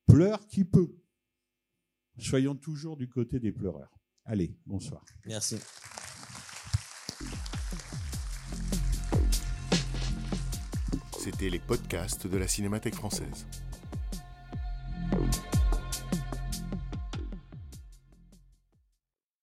pleure qui peut. Soyons toujours du côté des pleureurs. Allez, bonsoir. Merci. C'était les podcasts de la Cinémathèque française.